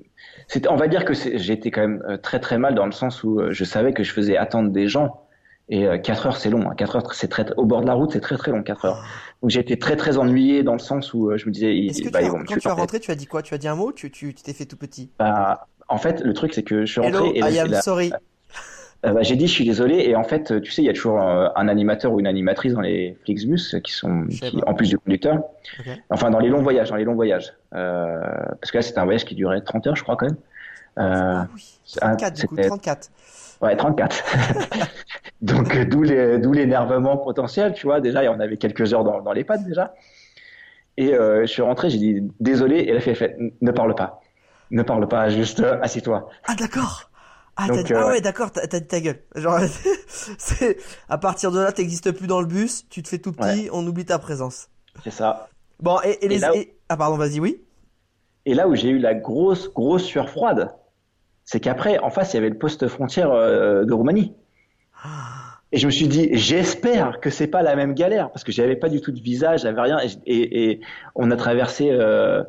Speaker 2: on va dire que j'étais quand même euh, très très mal dans le sens où euh, je savais que je faisais attendre des gens. Et 4 euh, heures, c'est long. 4 hein. heures, c'est très, au bord de la route, c'est très très long, 4 heures. Donc été très très ennuyé dans le sens où je me disais,
Speaker 1: il, bah, quand tu es rentré, tu as dit quoi? Tu as dit un mot? Tu tu t'es fait tout petit?
Speaker 2: Bah, En fait, le truc, c'est que je suis
Speaker 1: rentré.
Speaker 2: Hello,
Speaker 1: et I am sorry.
Speaker 2: Bah, j'ai dit je suis désolé et en fait tu sais il y a toujours un, animateur ou une animatrice dans les Flixbus qui sont qui, en plus du conducteur enfin dans les longs voyages dans les longs voyages euh, parce que là c'était un voyage qui durait 30 heures je crois quand même
Speaker 1: ah oui, 34 du coup, 34.
Speaker 2: Ouais, 34. Donc d'où l'énervement potentiel, tu vois. Déjà, on avait quelques heures dans, dans les pattes déjà. Et euh, je suis rentré, j'ai dit désolé, et elle a fait, fait ne parle pas, ne parle pas, juste euh, assis-toi.
Speaker 1: Ah d'accord. Ah, ah ouais, d'accord, t'as dit ta gueule. Genre, c'est à partir de là, t'existes plus dans le bus, tu te fais tout petit, on oublie ta présence.
Speaker 2: C'est ça.
Speaker 1: Bon, et, les ah pardon, vas-y, oui.
Speaker 2: Et là où j'ai eu la grosse grosse sueur froide, c'est qu'après, en face, il y avait le poste frontière euh, de Roumanie. Et je me suis dit, j'espère que c'est pas la même galère parce que j'avais pas du tout de visa, j'avais rien. Et, et, on a traversé, euh,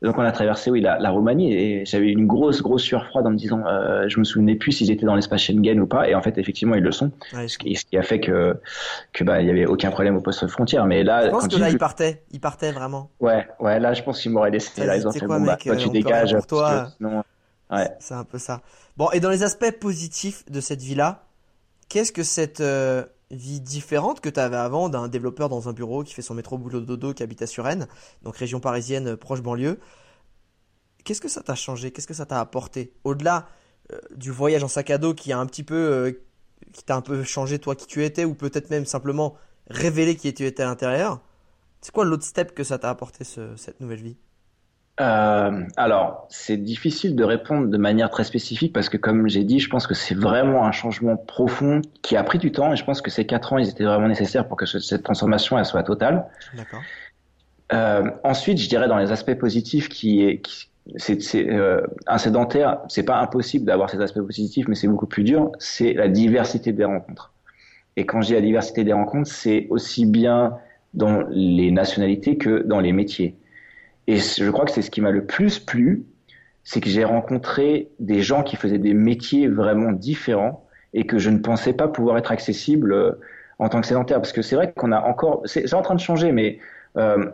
Speaker 2: donc on a traversé, oui, la, la Roumanie et j'avais une grosse, grosse sueur froide en me disant, euh, je me souvenais plus s'ils étaient dans l'espace Schengen ou pas. Et en fait, effectivement, ils le sont. ce, qui, ce, qui, a fait que, que bah, il y avait aucun problème au poste frontière. Mais là,
Speaker 1: je pense que là, ils partaient, ils partaient vraiment?
Speaker 2: Ouais, ouais, là, je pense qu'ils m'auraient laissé. Là, ils ont fait, bon, bah, toi, tu dégages.
Speaker 1: Pour toi. Ouais. C'est un peu ça. Bon, et dans les aspects positifs de cette vie-là, qu'est-ce que cette euh, vie différente que tu avais avant d'un développeur dans un bureau qui fait son métro boulot dodo qui habite à Suresnes, donc région parisienne proche banlieue, qu'est-ce que ça t'a changé? Qu'est-ce que ça t'a apporté? Au-delà euh, du voyage en sac à dos qui a un petit peu euh, qui t'a un peu changé toi qui tu étais ou peut-être même simplement révélé qui tu étais à l'intérieur. C'est quoi l'autre step que ça t'a apporté cette nouvelle vie?
Speaker 2: Euh, alors, c'est difficile de répondre de manière très spécifique parce que, comme j'ai dit, je pense que c'est vraiment un changement profond qui a pris du temps et je pense que ces quatre ans, ils étaient vraiment nécessaires pour que cette transformation elle soit totale.
Speaker 1: D'accord.
Speaker 2: ensuite, je dirais dans les aspects positifs qui est c'est euh, un sédentaire, c'est pas impossible d'avoir ces aspects positifs, mais c'est beaucoup plus dur. C'est la diversité des rencontres. Et quand je dis la diversité des rencontres, c'est aussi bien dans les nationalités que dans les métiers. Et je crois que c'est ce qui m'a le plus plu, c'est que j'ai rencontré des gens qui faisaient des métiers vraiment différents et que je ne pensais pas pouvoir être accessible euh, en tant que sédentaire. Parce que c'est vrai qu'on a encore, c'est en train de changer, mais euh,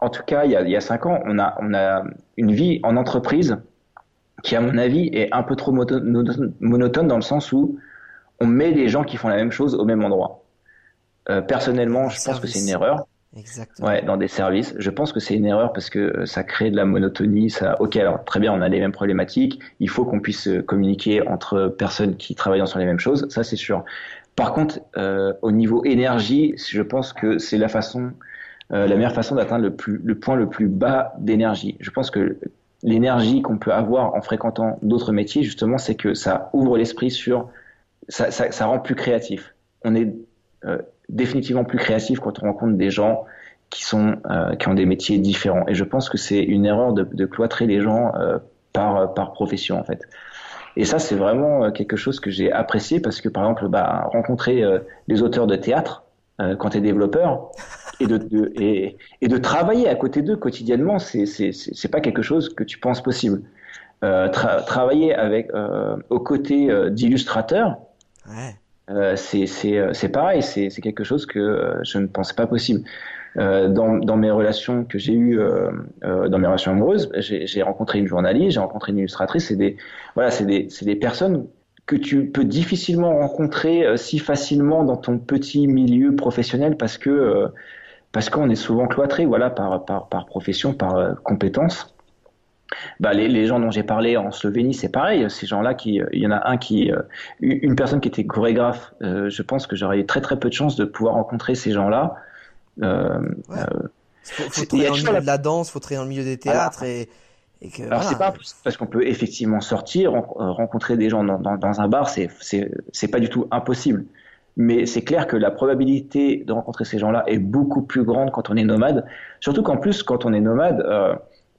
Speaker 2: en tout cas, il y, a, il y a cinq ans, on a, on a une vie en entreprise qui, à mon avis, est un peu trop monotone dans le sens où on met des gens qui font la même chose au même endroit. Euh, personnellement, je pense que c'est une erreur. Ouais, dans des services. Je pense que c'est une erreur parce que ça crée de la monotonie. Ça, ok, alors très bien, on a les mêmes problématiques. Il faut qu'on puisse communiquer entre personnes qui travaillent sur les mêmes choses. Ça, c'est sûr. Par contre, euh, au niveau énergie, je pense que c'est la façon, euh, la meilleure façon d'atteindre le, plus, le point le plus bas d'énergie. Je pense que l'énergie qu'on peut avoir en fréquentant d'autres métiers, justement, c'est que ça ouvre l'esprit sur, ça, ça, rend plus créatif. On est euh, définitivement plus créatif quand on rencontre des gens qui sont euh, qui ont des métiers différents. Et je pense que c'est une erreur de, de, cloîtrer les gens euh, par par profession en fait. Et ça c'est vraiment quelque chose que j'ai apprécié parce que par exemple bah, rencontrer des auteurs de théâtre quand tu es développeur et de, de, et, et de travailler à côté d'eux quotidiennement, c'est c'est pas quelque chose que tu penses possible. Tra travailler avec aux côtés d'illustrateurs. Ouais euh, euh, c'est pareil, c'est quelque chose que euh, je ne pensais pas possible. Euh, dans, dans, mes relations que j'ai eues, euh, dans mes relations amoureuses, j'ai rencontré une journaliste, j'ai rencontré une illustratrice, c'est des voilà, des, des personnes que tu peux difficilement rencontrer si facilement dans ton petit milieu professionnel parce que parce qu'on est souvent cloîtré voilà par par, par profession, par compétence bah, les, les, gens dont j'ai parlé en Slovénie, c'est pareil. Ces gens-là, qui, il y en a un qui, euh, une personne qui était chorégraphe. Euh, je pense que j'aurais eu très très peu de chance de pouvoir rencontrer ces gens-là.
Speaker 1: Euh, ouais. euh, faut, dans le milieu de la danse, faut travailler dans le milieu des théâtres et, et que,
Speaker 2: Alors voilà. c'est pas parce qu'on peut effectivement sortir, rencontrer des gens dans, dans, dans un bar, c'est c'est pas du tout impossible. Mais c'est clair que la probabilité de rencontrer ces gens-là est beaucoup plus grande quand on est nomade. Surtout qu'en plus, quand on est nomade, euh,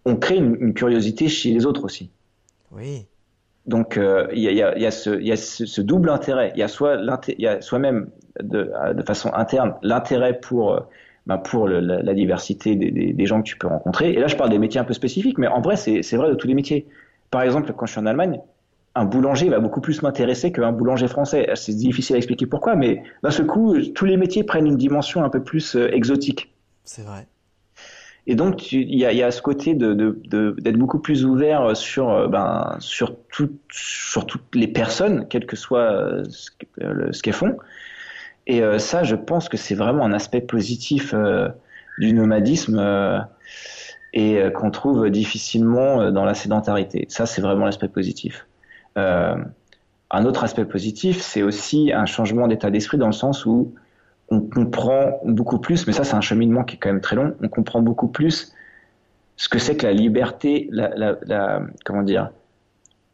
Speaker 2: on crée une, une, curiosité chez les autres aussi.
Speaker 1: Oui.
Speaker 2: Donc euh, il y, a, y, a, y, a ce, y a ce, ce double intérêt. Il y a soit y a soi-même de, de façon interne l'intérêt pour ben pour le, la, la, diversité des, des, des, gens que tu peux rencontrer. Et là, je parle des métiers un peu spécifiques, mais en vrai, c'est vrai de tous les métiers. Par exemple, quand je suis en Allemagne, un boulanger va beaucoup plus m'intéresser qu'un boulanger français. C'est difficile à expliquer pourquoi, mais d'un seul coup, tous les métiers prennent une dimension un peu plus euh, exotique.
Speaker 1: C'est vrai.
Speaker 2: Et donc il y a, ce côté d'être beaucoup plus ouvert sur euh, ben sur tout, sur toutes les personnes, quel que soit euh, ce, qu'elles font. Et euh, ça, je pense que c'est vraiment un aspect positif du nomadisme et qu'on trouve difficilement dans la sédentarité. Ça, c'est vraiment l'aspect positif. un autre aspect positif, c'est aussi un changement d'état d'esprit dans le sens où on comprend beaucoup plus, mais ça c'est un cheminement qui est quand même très long, on comprend beaucoup plus ce que c'est que la liberté, la, comment dire,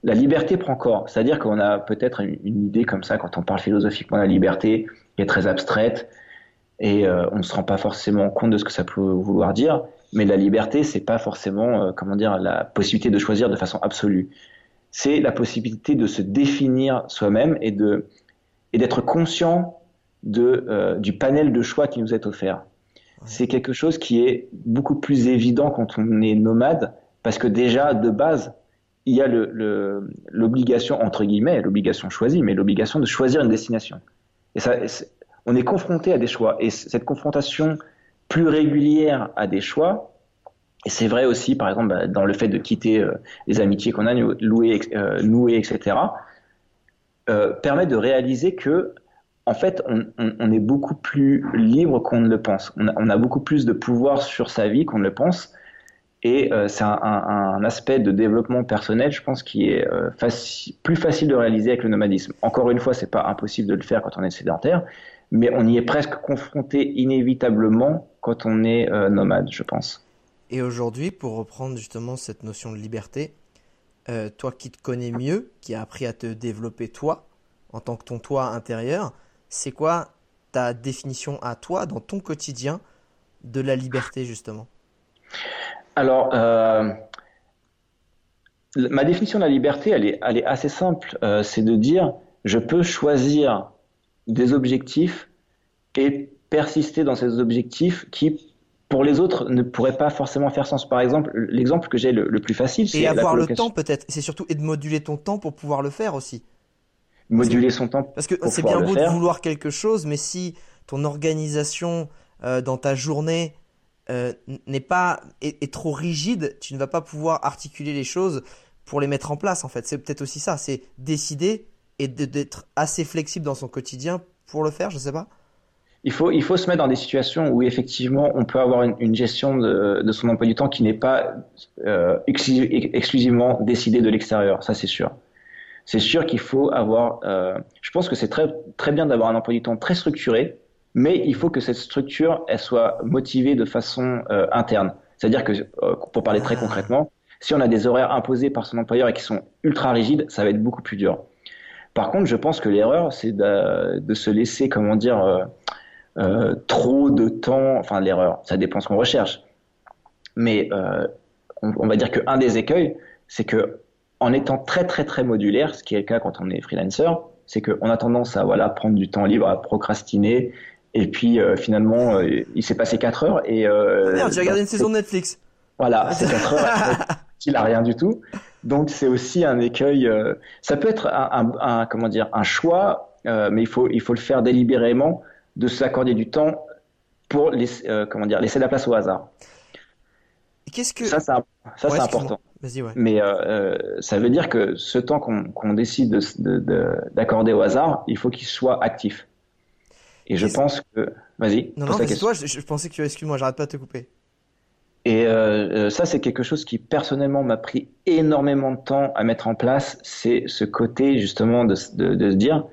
Speaker 2: la liberté prend corps. C'est-à-dire qu'on a peut-être une, idée comme ça quand on parle philosophiquement de la liberté, qui est très abstraite et euh, on ne se rend pas forcément compte de ce que ça peut vouloir dire. Mais la liberté, c'est pas forcément, euh, comment dire, la possibilité de choisir de façon absolue. C'est la possibilité de se définir soi-même et et d'être conscient de, euh, du panel de choix qui nous est offert. Ouais. C'est quelque chose qui est beaucoup plus évident quand on est nomade, parce que déjà, de base, il y a l'obligation, le, le, entre guillemets, l'obligation choisie, mais l'obligation de choisir une destination. Et ça, on est confronté à des choix. Et cette confrontation plus régulière à des choix, et c'est vrai aussi, par exemple, dans le fait de quitter euh, les amitiés qu'on a euh, nouées, etc., euh, permet de réaliser que en fait, on, est beaucoup plus libre qu'on ne le pense. On a, beaucoup plus de pouvoir sur sa vie qu'on ne le pense. Et euh, c'est un, aspect de développement personnel, je pense, qui est euh, plus facile de réaliser avec le nomadisme. Encore une fois, c'est pas impossible de le faire quand on est sédentaire, mais on y est presque confronté inévitablement quand on est euh, nomade, je pense.
Speaker 1: Et aujourd'hui, pour reprendre justement cette notion de liberté, toi qui te connais mieux, qui as appris à te développer toi, en tant que ton toi intérieur, c'est quoi ta définition à toi dans ton quotidien de la liberté justement?
Speaker 2: Alors, ma définition de la liberté, elle est, elle est assez simple. c'est de dire, je peux choisir des objectifs et persister dans ces objectifs qui pour les autres ne pourraient pas forcément faire sens. Par exemple, l'exemple que j'ai le, plus facile, c'est
Speaker 1: et avoir le temps peut-être. C'est surtout et de moduler ton temps pour pouvoir le faire aussi.
Speaker 2: Moduler son temps.
Speaker 1: Parce que c'est bien beau de vouloir quelque chose, mais si ton organisation euh, dans ta journée euh, n'est pas est, trop rigide, tu ne vas pas pouvoir articuler les choses pour les mettre en place. En fait, c'est peut-être aussi ça. C'est décider et d'être assez flexible dans son quotidien pour le faire. Je sais pas
Speaker 2: il faut, il faut se mettre dans des situations où effectivement on peut avoir une, gestion de, de, son emploi du temps qui n'est pas euh, exclusivement décidée de l'extérieur, ça c'est sûr. C'est sûr qu'il faut avoir, euh, je pense que c'est très, très bien d'avoir un emploi du temps très structuré, mais il faut que cette structure, elle soit motivée de façon euh, interne. C'est-à-dire que, euh, pour parler très concrètement, si on a des horaires imposés par son employeur et qui sont ultra rigides, ça va être beaucoup plus dur. Par contre, je pense que l'erreur, c'est de, de, se laisser, comment dire, trop de temps, enfin l'erreur, ça dépend ce qu'on recherche. Mais euh, on, va dire qu'un des écueils, c'est que en étant très très très modulaire, ce qui est le cas quand on est freelancer, c'est qu'on a tendance à voilà prendre du temps libre, à procrastiner, et puis euh, finalement il s'est passé 4 heures et
Speaker 1: euh, merde, j'ai regardé une saison de Netflix.
Speaker 2: Voilà, c'est 4 heures, il a rien du tout. Donc c'est aussi un écueil. ça peut être un, un, comment dire un choix, mais il faut il faut le faire délibérément de s'accorder du temps pour laisser, euh, comment dire, laisser la place au hasard.
Speaker 1: Qu'est-ce que
Speaker 2: ça, ça, c'est important. Mais euh, euh, ça veut dire que ce temps qu'on décide d'accorder au hasard, il faut qu'il soit actif. Et je pense que, vas-y.
Speaker 1: Non, non, c'est toi. Je, pensais que tu, excuse-moi, j'arrête pas de te couper.
Speaker 2: Et ça, c'est quelque chose qui personnellement m'a pris énormément de temps à mettre en place. C'est ce côté justement de, de, de, se dire,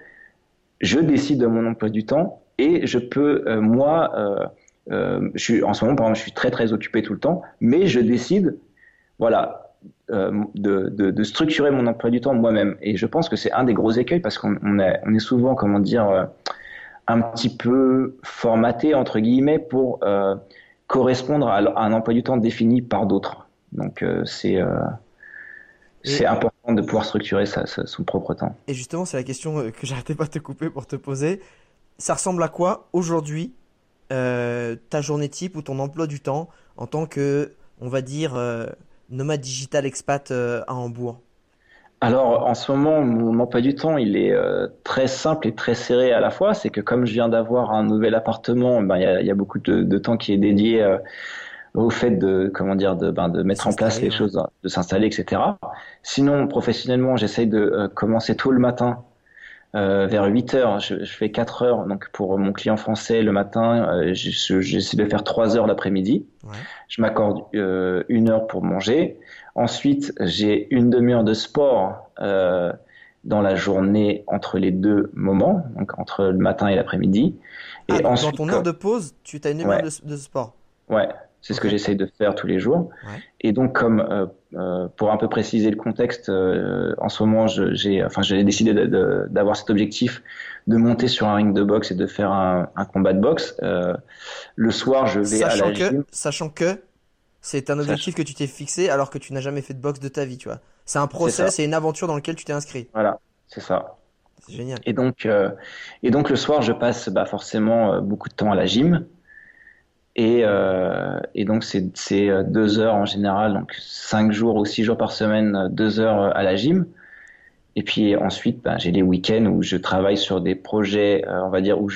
Speaker 2: je décide de mon emploi du temps et je peux, euh, moi, euh, euh, je suis, en ce moment, par exemple, je suis très très occupé tout le temps, mais je décide, voilà, de, de, de, structurer mon emploi du temps moi-même. Et je pense que c'est un des gros écueils parce qu'on on est, souvent, comment dire, un petit peu formaté entre guillemets pour correspondre à, un emploi du temps défini par d'autres. Donc c'est c'est important de pouvoir structurer sa, son propre temps.
Speaker 1: Et justement, c'est la question que j'arrêtais pas de te couper pour te poser ça ressemble à quoi aujourd'hui euh, ta journée type ou ton emploi du temps en tant que, on va dire, euh, nomade digital expat euh, à Hambourg
Speaker 2: alors en ce moment, mon emploi du temps, il est très simple et très serré à la fois. C'est que comme je viens d'avoir un nouvel appartement, ben, il y, a, beaucoup de, temps qui est dédié au fait de comment dire de, ben, de mettre en place les choses, de s'installer, etc. Sinon, professionnellement, j'essaye de commencer tôt le matin euh, vers 8 heures, je, je, fais 4 heures donc pour mon client français le matin. Euh, J'essaie de faire 3 heures l'après-midi. Ouais. Je m'accorde euh, une heure pour manger. Ensuite, j'ai une demi-heure de sport euh, dans la journée entre les deux moments, donc entre le matin et l'après-midi.
Speaker 1: Et ah, ensuite, dans ton heure de pause, tu as une demi-heure de, de, sport.
Speaker 2: Ouais, c'est ce que j'essaye de faire tous les jours. Et donc, comme euh, euh, pour un peu préciser le contexte, euh, en ce moment, j'ai, enfin, j'ai décidé d'avoir cet objectif de monter sur un ring de boxe et de faire un, combat de boxe. le soir, je vais
Speaker 1: sachant
Speaker 2: à la
Speaker 1: que, gym. Sachant que c'est un objectif que tu t'es fixé alors que tu n'as jamais fait de boxe de ta vie, tu vois. C'est un process, c'est une aventure dans laquelle tu t'es inscrit.
Speaker 2: Voilà, c'est ça.
Speaker 1: C'est génial.
Speaker 2: Et donc, et donc le soir, je passe bah, forcément beaucoup de temps à la gym. Et, euh, et donc c'est euh, deux heures en général, donc cinq jours ou six jours par semaine, euh, deux heures euh, à la gym. Et puis ensuite, ben, j'ai les week-ends où je travaille sur des projets, on va dire, où,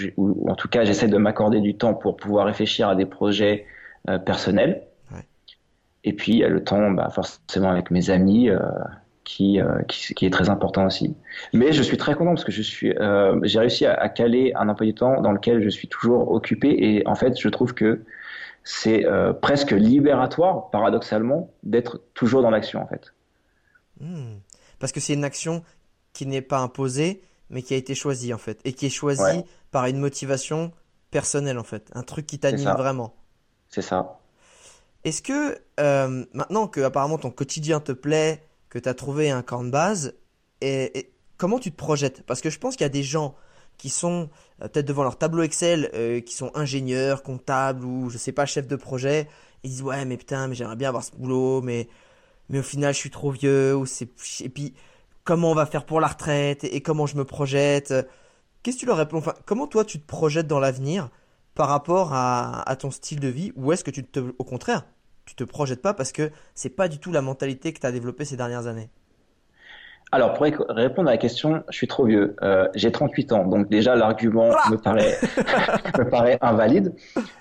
Speaker 2: en tout cas j'essaie de m'accorder du temps pour pouvoir réfléchir à des projets euh, personnels. Ouais. Et puis il y a le temps, bah, forcément avec mes amis, qui, qui, qui, est très important aussi. Mais je suis très content parce que je suis, j'ai réussi à, à, caler un emploi du temps dans lequel je suis toujours occupé et en fait, je trouve que c'est euh, presque libératoire, paradoxalement, d'être toujours dans l'action en fait.
Speaker 1: Hmm. Parce que c'est une action qui n'est pas imposée, mais qui a été choisie en fait, et qui est choisie par une motivation personnelle en fait, un truc qui t'anime vraiment.
Speaker 2: C'est ça.
Speaker 1: Est-ce que euh, maintenant que apparemment ton quotidien te plaît, que tu as trouvé un camp de base, et, comment tu te projettes? Parce que je pense qu'il y a des gens qui sont euh, peut-être devant leur tableau Excel, euh, qui sont ingénieurs, comptables ou je sais pas chefs de projet ils disent ouais mais putain mais j'aimerais bien avoir ce boulot mais mais au final je suis trop vieux ou c'est et puis comment on va faire pour la retraite et, comment je me projette? Qu'est-ce que tu leur réponds? Enfin, Comment toi tu te projettes dans l'avenir par rapport à, à, ton style de vie ou est-ce que tu te au contraire tu te projettes pas parce que c'est pas du tout la mentalité que tu as développée ces dernières années
Speaker 2: alors, pour répondre à la question, je suis trop vieux. Euh, j'ai 38 ans, donc déjà l'argument ah me paraît me paraît invalide.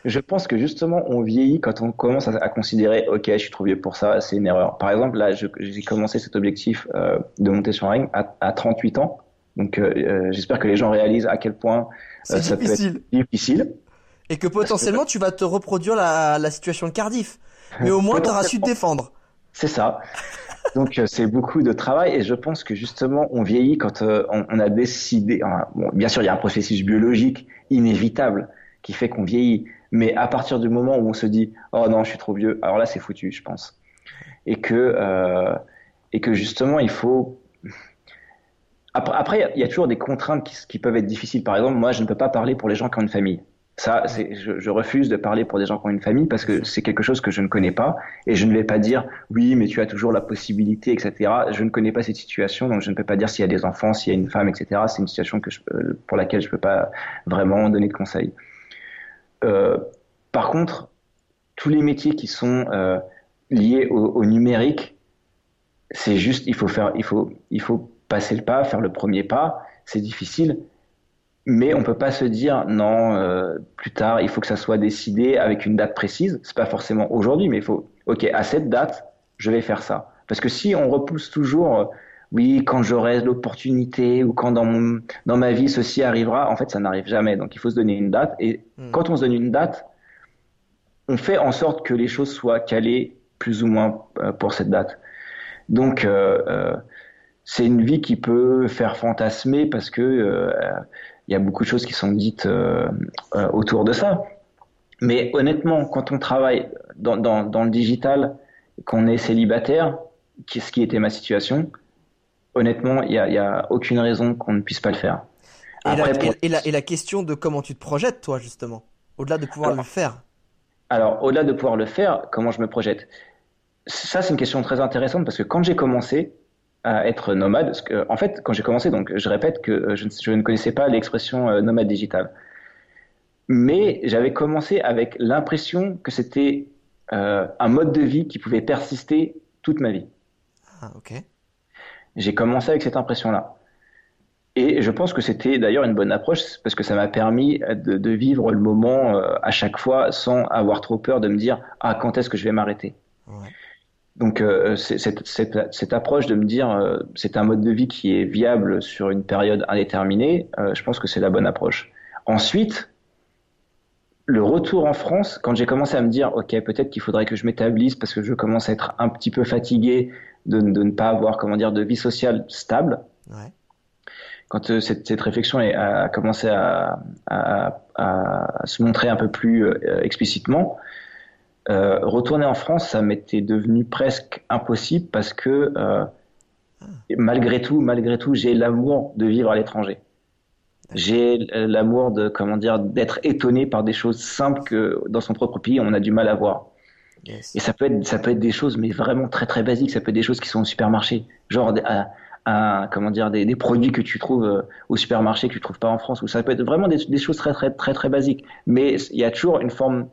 Speaker 2: Je pense que justement, on vieillit quand on commence à, considérer, ok, je suis trop vieux pour ça, c'est une erreur. Par exemple, là, j'ai commencé cet objectif euh, de monter sur un ring à, à 38 ans. Donc, euh, j'espère que les gens réalisent à quel point
Speaker 1: ça difficile. peut être difficile. Et que potentiellement, tu vas te reproduire la, la situation de Cardiff. Mais au moins, tu auras su te défendre.
Speaker 2: C'est ça. Donc euh, c'est beaucoup de travail et je pense que justement on vieillit quand euh, on, a décidé. bon, bien sûr, il y a un processus biologique inévitable qui fait qu'on vieillit, mais à partir du moment où on se dit oh non je suis trop vieux, alors là c'est foutu, je pense. Et que euh, et que justement il faut après, il y a toujours des contraintes qui, qui, peuvent être difficiles. Par exemple, moi, je ne peux pas parler pour les gens qui ont une famille. Ça, je, je, refuse de parler pour des gens qui ont une famille parce que c'est quelque chose que je ne connais pas et je ne vais pas dire oui, mais tu as toujours la possibilité, etc. Je ne connais pas cette situation, donc je ne peux pas dire s'il y a des enfants, s'il y a une femme, etc. C'est une situation que je, pour laquelle je ne peux pas vraiment donner de conseils. Euh, par contre, tous les métiers qui sont euh, liés au, au numérique, c'est juste, il faut faire, il faut, il faut passer le pas, faire le premier pas. C'est difficile, mais on peut pas se dire non euh, plus tard il faut que ça soit décidé avec une date précise. C'est pas forcément aujourd'hui mais il faut ok à cette date je vais faire ça. Parce que si on repousse toujours euh, oui quand j'aurai l'opportunité ou quand dans mon dans ma vie ceci arrivera en fait ça n'arrive jamais. Donc il faut se donner une date. Et hmm. quand on se donne une date on fait en sorte que les choses soient calées plus ou moins euh, pour cette date. Donc c'est une vie qui peut faire fantasmer parce que il y a beaucoup de choses qui sont dites euh, euh, autour de ça. Mais honnêtement, quand on travaille dans, dans, dans le digital, qu'on est célibataire, ce qui était ma situation, honnêtement, il n'y a, aucune raison qu'on ne puisse pas le faire.
Speaker 1: Et, la, et, la, et, la, question de comment tu te projettes, toi, justement, au-delà de pouvoir le faire.
Speaker 2: Alors, au-delà de pouvoir le faire, comment je me projette? Ça, c'est une question très intéressante parce que quand j'ai commencé, à être nomade. Parce que, en fait, quand j'ai commencé, donc je répète que euh, je, je ne connaissais pas l'expression euh, nomade digital. Mais j'avais commencé avec l'impression que c'était euh, un mode de vie qui pouvait persister toute ma vie.
Speaker 1: Ah, ok.
Speaker 2: J'ai commencé avec cette impression-là. Et je pense que c'était d'ailleurs une bonne approche parce que ça m'a permis de, de, vivre le moment euh, à chaque fois sans avoir trop peur de me dire ah quand est-ce que je vais m'arrêter? Ouais. Donc euh, cette, cette, cette, approche de me dire euh, c'est un mode de vie qui est viable sur une période indéterminée, euh, je pense que c'est la bonne approche. Ensuite, le retour en France, quand j'ai commencé à me dire ok peut-être qu'il faudrait que je m'établisse parce que je commence à être un petit peu fatigué de, de ne pas avoir comment dire de vie sociale stable. Ouais. Quand euh, cette, cette, réflexion a, commencé à, à, à, se montrer un peu plus euh, explicitement, euh, retourner en France, ça m'était devenu presque impossible parce que euh, malgré tout, malgré tout, j'ai l'amour de vivre à l'étranger. J'ai l'amour de comment dire d'être étonné par des choses simples que dans son propre pays on a du mal à voir. Yes. Et ça peut être ça peut être des choses mais vraiment très très basiques. Ça peut être des choses qui sont au supermarché, genre à, comment dire des, des, produits que tu trouves euh, au supermarché que tu trouves pas en France. Ou ça peut être vraiment des, des choses très très très très basiques. Mais il y a toujours une forme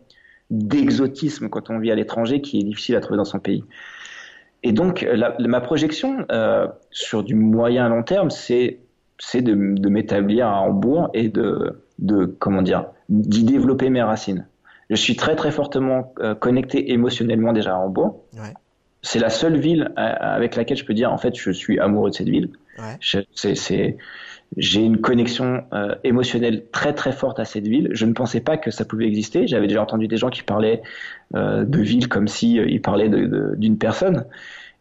Speaker 2: d'exotisme quand on vit à l'étranger qui est difficile à trouver dans son pays. Et donc, la, ma projection euh, sur du moyen long terme, c'est c'est de, de m'établir à Hambourg et de, de comment dire d'y développer mes racines. Je suis très très fortement euh, connecté émotionnellement déjà à Hambourg. Ouais. C'est la seule ville euh, avec laquelle je peux dire en fait je suis amoureux de cette ville. Ouais. C'est j'ai une connexion euh, émotionnelle très très forte à cette ville. Je ne pensais pas que ça pouvait exister. J'avais déjà entendu des gens qui parlaient euh, de ville comme si euh, ils parlaient d'une de, personne.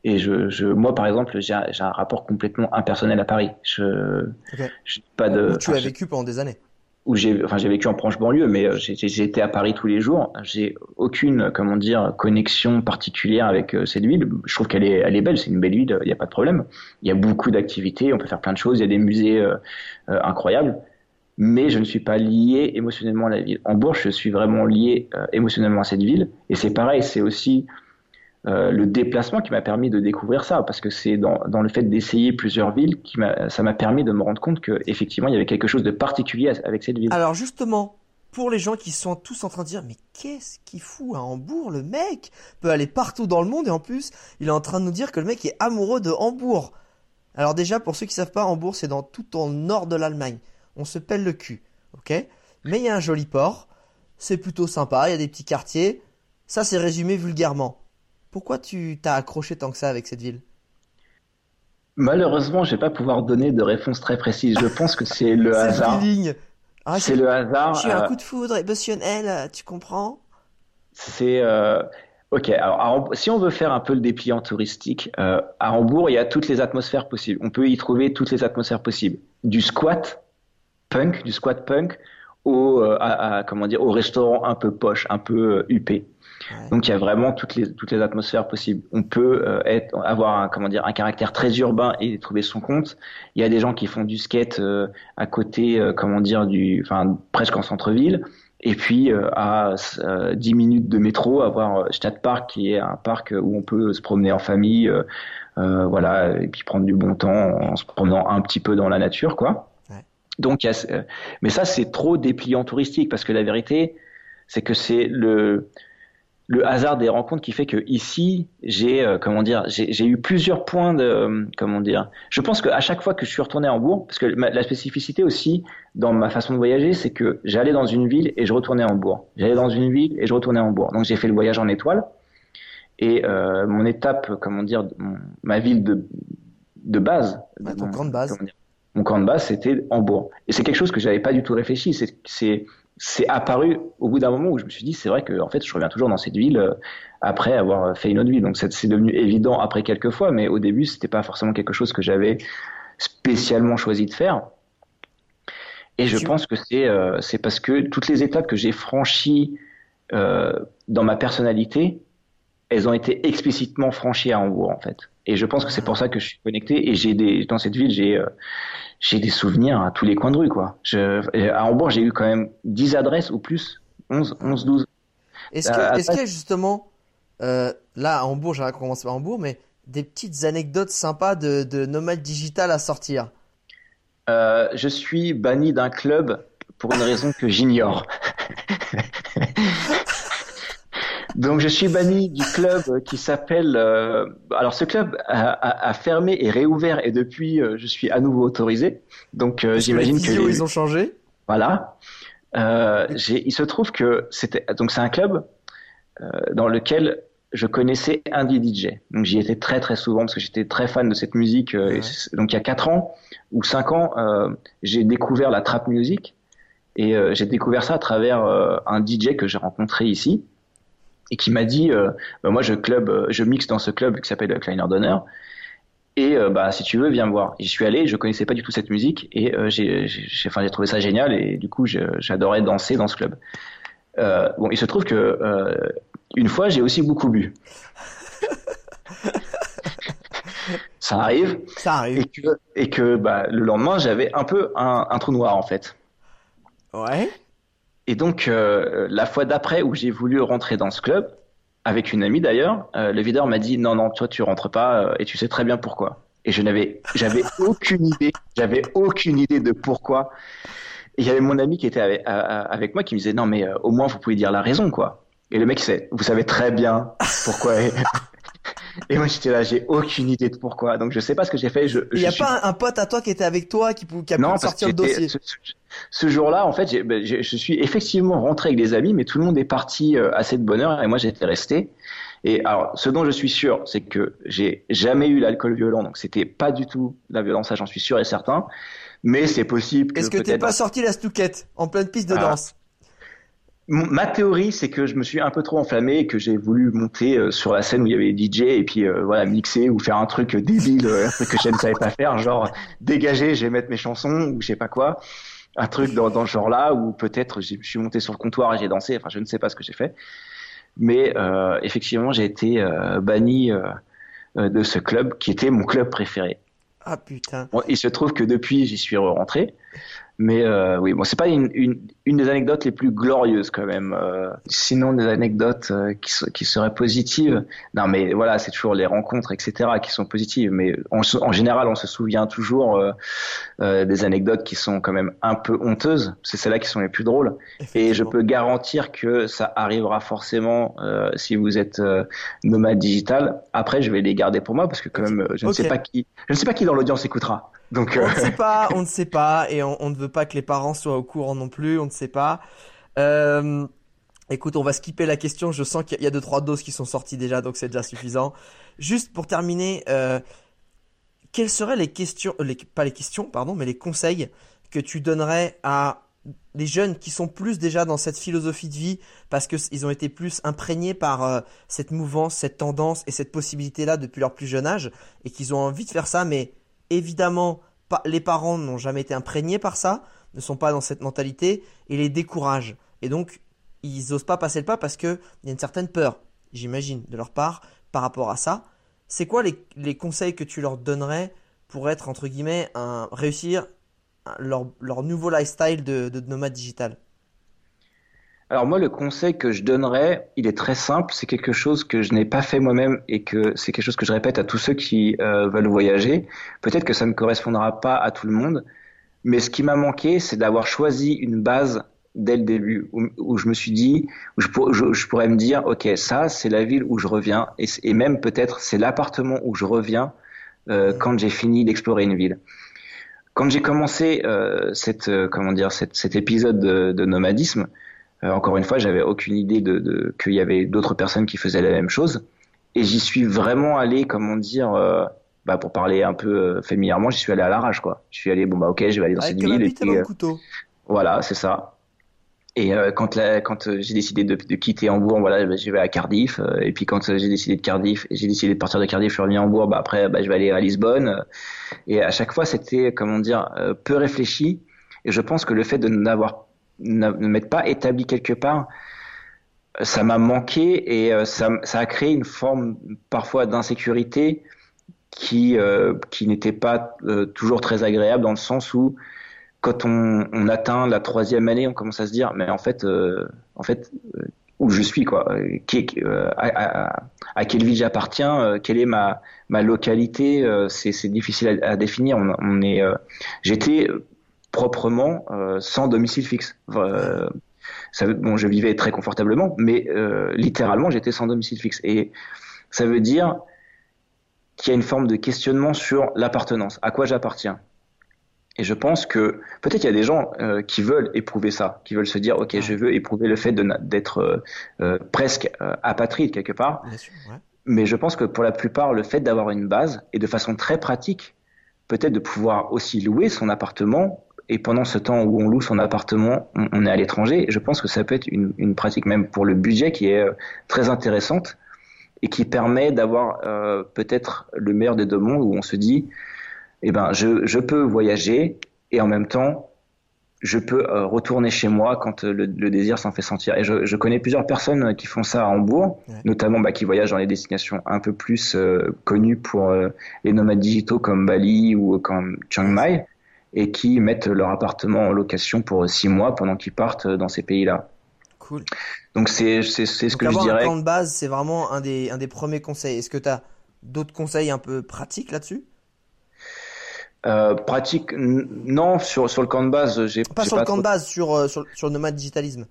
Speaker 2: Et je, je, moi, par exemple, j'ai un, un, rapport complètement impersonnel à Paris. Je,
Speaker 1: okay. pas de. Où tu as vécu pendant des années?
Speaker 2: Où j'ai enfin j'ai vécu en proche banlieue mais euh, été à Paris tous les jours. J'ai aucune comment dire connexion particulière avec euh, cette ville. Je trouve qu'elle est elle est belle c'est une belle ville il n'y a pas de problème. Il y a beaucoup d'activités on peut faire plein de choses il y a des musées euh, euh incroyables. Mais je ne suis pas lié émotionnellement à la ville. En Bourges, je suis vraiment lié euh, émotionnellement à cette ville, et c'est pareil, c'est aussi euh, le déplacement qui m'a permis de découvrir ça, parce que c'est dans, dans, le fait d'essayer plusieurs villes qui ça m'a permis de me rendre compte qu'effectivement, il y avait quelque chose de particulier avec cette ville.
Speaker 1: Alors justement, pour les gens qui sont tous en train de dire mais qu'est-ce qu'il fout à Hambourg le mec peut aller partout dans le monde et en plus il est en train de nous dire que le mec est amoureux de Hambourg. Alors déjà pour ceux qui savent pas Hambourg c'est dans tout au nord de l'Allemagne. On se pèle le cul, ok? Mais il y a un joli port, c'est plutôt sympa, il y a des petits quartiers. Ça c'est résumé vulgairement. Pourquoi tu t'as accroché tant que ça avec cette ville?
Speaker 2: Malheureusement, je vais pas pouvoir donner de réponse très précise. Je pense que c'est le hasard. Ah, c'est le hasard.
Speaker 1: J'ai un euh, coup de foudre émotionnel, tu comprends?
Speaker 2: C'est euh, ok. Alors, si on veut faire un peu le dépliant touristique, euh, à Hambourg, il y a toutes les atmosphères possibles. On peut y trouver toutes les atmosphères possibles. Du squat punk, du squat punk, au à, comment dire, au restaurant un peu poche, un peu huppé. Donc il y a vraiment toutes les toutes les atmosphères possibles. On peut euh, être avoir un comment dire un caractère très urbain et trouver son compte. Il y a des gens qui font du skate euh, à côté euh, comment dire du enfin presque en centre-ville. Et puis à 10 minutes de métro, avoir Stadtpark qui est un parc où on peut se promener en famille, voilà, et puis prendre du bon temps en se promenant un petit peu dans la nature, quoi. Donc, y a, mais ça c'est trop dépliant touristique parce que la vérité, c'est que c'est le le hasard des rencontres qui fait que ici j'ai euh, comment dire j'ai eu plusieurs points de euh, comment dire. Je pense qu'à chaque fois que je suis retourné à Hambourg parce que la spécificité aussi dans ma façon de voyager c'est que j'allais dans une ville et je retournais à Hambourg j'allais dans une ville et je retournais à Hambourg donc j'ai fait le voyage en étoile. Et euh, mon étape comment dire ma ville de de base
Speaker 1: ton camp de base.
Speaker 2: mon camp de base c'était Hambourg et c'est quelque chose que j'avais pas du tout réfléchi. C'est c'est apparu au bout d'un moment où je me suis dit c'est vrai que en fait je reviens toujours dans cette ville euh, après avoir fait une autre ville donc c'est devenu évident après quelques fois mais au début c'était pas forcément quelque chose que j'avais spécialement choisi de faire. Et je pense que c'est euh, c'est parce que toutes les étapes que j'ai franchies euh, dans ma personnalité elles ont été explicitement franchies à Hambourg en fait et je pense que c'est pour ça que je suis connecté et j'ai des dans cette ville j'ai euh, j'ai des souvenirs à tous les coins de rue, quoi. Je, à Hambourg, j'ai eu quand même 10 adresses ou plus, 11, 11 12.
Speaker 1: Est-ce que, est-ce qu'il y a justement, euh, là, à Hambourg, j'ai commencé par Hambourg, mais des petites anecdotes sympas de, de nomade digital à sortir?
Speaker 2: Euh, Je suis banni d'un club pour une raison que j'ignore. Donc je suis banni du club qui s'appelle. Euh, alors ce club a, a, fermé et réouvert et depuis euh, je suis à nouveau autorisé. Donc euh, j'imagine que,
Speaker 1: les... ils ont changé?
Speaker 2: Voilà. Euh, il se trouve que c'était donc c'est un club dans lequel je connaissais un DJ. Donc j'y étais très très souvent parce que j'étais très fan de cette musique. donc il y a 4 ans ou 5 ans, j'ai découvert la trap music et j'ai découvert ça à travers un DJ que j'ai rencontré ici et qui m'a dit euh, bah, moi je club euh, je mixe dans ce club qui s'appelle Kleiner Donner. Et euh, bah si tu veux viens me voir. J'y suis allé je connaissais pas du tout cette musique et j'ai j'ai enfin j'ai trouvé ça génial et du coup j'adorais danser dans ce club. Bon il se trouve que une fois j'ai aussi beaucoup bu. Ça arrive.
Speaker 1: Ça arrive.
Speaker 2: Et que, et que bah, le lendemain j'avais un peu un, un trou noir en fait.
Speaker 1: Ouais
Speaker 2: et donc, euh, la fois d'après où j'ai voulu rentrer dans ce club, avec une amie d'ailleurs, euh, le videur m'a dit non, non, toi tu rentres pas euh, et tu sais très bien pourquoi. Et je n'avais, j'avais aucune idée, j'avais aucune idée de pourquoi. Et il y avait mon ami qui était avec, avec moi qui me disait non, mais au moins vous pouvez dire la raison quoi. Et le mec, c'est, vous savez très bien pourquoi. Et moi j'étais là, j'ai aucune idée de pourquoi. Donc je sais pas ce que j'ai fait.
Speaker 1: Il n'y a pas un pote à toi qui était avec toi qui, qui a pu sortir le dossier.
Speaker 2: Ce, jour-là, en fait, ben, je suis effectivement rentré avec des amis, mais tout le monde est parti euh, assez de bonne heure et moi j'étais resté. Et alors, ce dont je suis sûr, c'est que j'ai jamais eu l'alcool violent, donc c'était pas du tout la violence, ça j'en suis sûr et certain. Mais c'est possible.
Speaker 1: Est-ce que t'es pas sorti la stouquette en pleine piste de ah. danse?
Speaker 2: Ma théorie, c'est que je me suis un peu trop enflammé et que j'ai voulu monter euh, sur la scène où il y avait les DJ et puis euh, voilà mixer ou faire un truc débile, euh, un truc que je ne savais pas faire, genre dégager, je vais mettre mes chansons ou je sais pas quoi, un truc dans, dans ce genre-là ou peut-être je suis monté sur le comptoir et j'ai dansé. Enfin, je ne sais pas ce que j'ai fait, mais effectivement, j'ai été banni de ce club qui était mon club préféré.
Speaker 1: Ah putain.
Speaker 2: il se trouve que depuis, j'y suis rentré. Mais euh, oui, bon, c'est pas une, une, une, des anecdotes les plus glorieuses quand même. Euh, sinon, des anecdotes euh, qui, qui seraient positives. Non, mais voilà, c'est toujours les rencontres, etc., qui sont positives. Mais en, en général, on se souvient toujours euh, euh, des anecdotes qui sont quand même un peu honteuses. C'est celles-là qui sont les plus drôles. Et je peux garantir que ça arrivera forcément si vous êtes nomade digital. Après, je vais les garder pour moi parce que quand même, je ne sais pas qui, je ne sais pas qui dans l'audience écoutera.
Speaker 1: Donc, on ne sait pas, on ne sait pas, et on, on ne veut pas que les parents soient au courant non plus, on ne sait pas. Euh, écoute, on va skipper la question. Je sens qu'il y a deux trois doses qui sont sorties déjà, donc c'est déjà suffisant. Juste pour terminer, euh, quelles seraient les questions, les, pas les questions, pardon, mais les conseils que tu donnerais à les jeunes qui sont plus déjà dans cette philosophie de vie parce qu'ils ont été plus imprégnés par euh, cette mouvance, cette tendance et cette possibilité-là depuis leur plus jeune âge et qu'ils ont envie de faire ça, mais évidemment les parents n'ont jamais été imprégnés par ça, ne sont pas dans cette mentalité et les découragent. Et donc, ils n'osent pas passer le pas parce qu'il y a une certaine peur, j'imagine, de leur part par rapport à ça. C'est quoi les, conseils que tu leur donnerais pour être, entre guillemets, un, réussir leur, nouveau lifestyle de, de nomade digital?
Speaker 2: Alors moi, le conseil que je donnerais, il est très simple. C'est quelque chose que je n'ai pas fait moi-même et que c'est quelque chose que je répète à tous ceux qui euh, veulent voyager. Peut-être que ça ne correspondra pas à tout le monde, mais ce qui m'a manqué, c'est d'avoir choisi une base dès le début où, je me suis dit, où je, pourrais me dire, ok, ça c'est la ville où je reviens et, même peut-être c'est l'appartement où je reviens euh, quand j'ai fini d'explorer une ville. Quand j'ai commencé euh, cette, comment dire, cet épisode de nomadisme, euh, encore une fois, j'avais aucune idée de, de qu'il y avait d'autres personnes qui faisaient la même chose. Et j'y suis vraiment allé, comment dire, euh, bah, pour parler un peu euh, familièrement, j'y suis allé à l'arrache, quoi. Je suis allé, bon bah ok, je vais aller dans cette ville. Et
Speaker 1: puis, couteau.
Speaker 2: Voilà, c'est ça. Et quand, la, quand j'ai décidé de, de, quitter Hambourg, voilà, bah, je vais à Cardiff. et puis quand j'ai décidé de Cardiff, j'ai décidé de partir de Cardiff, je suis revenu à Hambourg. Bah après, bah, je vais aller à Lisbonne. Et à chaque fois, c'était comment dire, peu réfléchi. Et je pense que le fait de n'avoir ne, m'être pas établi quelque part, ça m'a manqué et euh, ça, ça, a créé une forme parfois d'insécurité qui, euh, qui n'était pas euh, toujours très agréable dans le sens où quand on, on, atteint la troisième année, on commence à se dire mais en fait, en fait où je suis quoi, qui, à, à, quelle ville j'appartiens, quelle est ma, ma localité, c'est difficile à, à définir. On, on est, j'étais proprement euh, sans domicile fixe. Euh, ça, bon, je vivais très confortablement, mais euh, littéralement, j'étais sans domicile fixe. Et ça veut dire qu'il y a une forme de questionnement sur l'appartenance. À quoi j'appartiens Et je pense que peut-être il y a des gens qui veulent éprouver ça, qui veulent se dire, ok, je veux éprouver le fait d'être presque apatride quelque part. Mais je pense que pour la plupart, le fait d'avoir une base et de façon très pratique, peut-être de pouvoir aussi louer son appartement et pendant ce temps où on loue son appartement, on, est à l'étranger. Je pense que ça peut être une, une, pratique même pour le budget qui est euh, très intéressante et qui permet d'avoir euh, peut-être le meilleur des deux mondes où on se dit, eh ben, je, je peux voyager et en même temps, je peux euh, retourner chez moi quand le, le désir s'en fait sentir. Et je, je, connais plusieurs personnes qui font ça à Hambourg, notamment bah, qui voyagent dans les destinations un peu plus connues pour les nomades digitaux comme Bali ou comme Chiang Mai et qui mettent leur appartement en location pour six mois pendant qu'ils partent dans ces pays-là.
Speaker 1: Cool.
Speaker 2: Donc c'est c'est ce que je dirais.
Speaker 1: Un plan de base, c'est vraiment un des un des premiers conseils. Est-ce que tu as d'autres conseils un peu pratiques là-dessus?
Speaker 2: Euh, pratique, non, sur, sur le camp de base, j'ai
Speaker 1: pas sur le camp de base, sur, euh, sur, sur, le nomade digitalisme.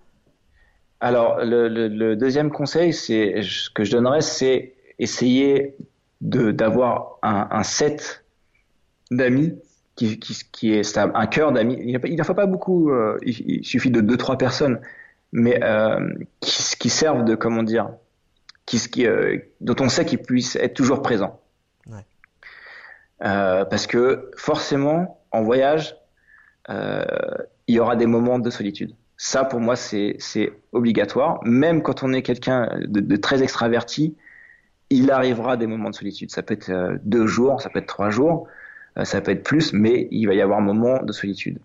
Speaker 2: Alors, le, le, deuxième conseil, c'est ce que je donnerais, c'est essayer de d'avoir un, un set d'amis qui, qui, qui est stable, un cœur d'amis. Il n'en faut pas beaucoup, euh, il, suffit de deux trois personnes, mais euh, qui, qui, servent de comment dire, qui, qui euh, dont on sait qu'ils puissent être toujours présents. Ouais. Euh, parce que forcément, en voyage, euh, il y aura des moments de solitude. Ça, pour moi, c'est obligatoire. Même quand on est quelqu'un de, de, très extraverti, il arrivera des moments de solitude. Ça peut être deux jours, ça peut être trois jours. Euh, ça peut être plus, mais il va y avoir un moment de solitude.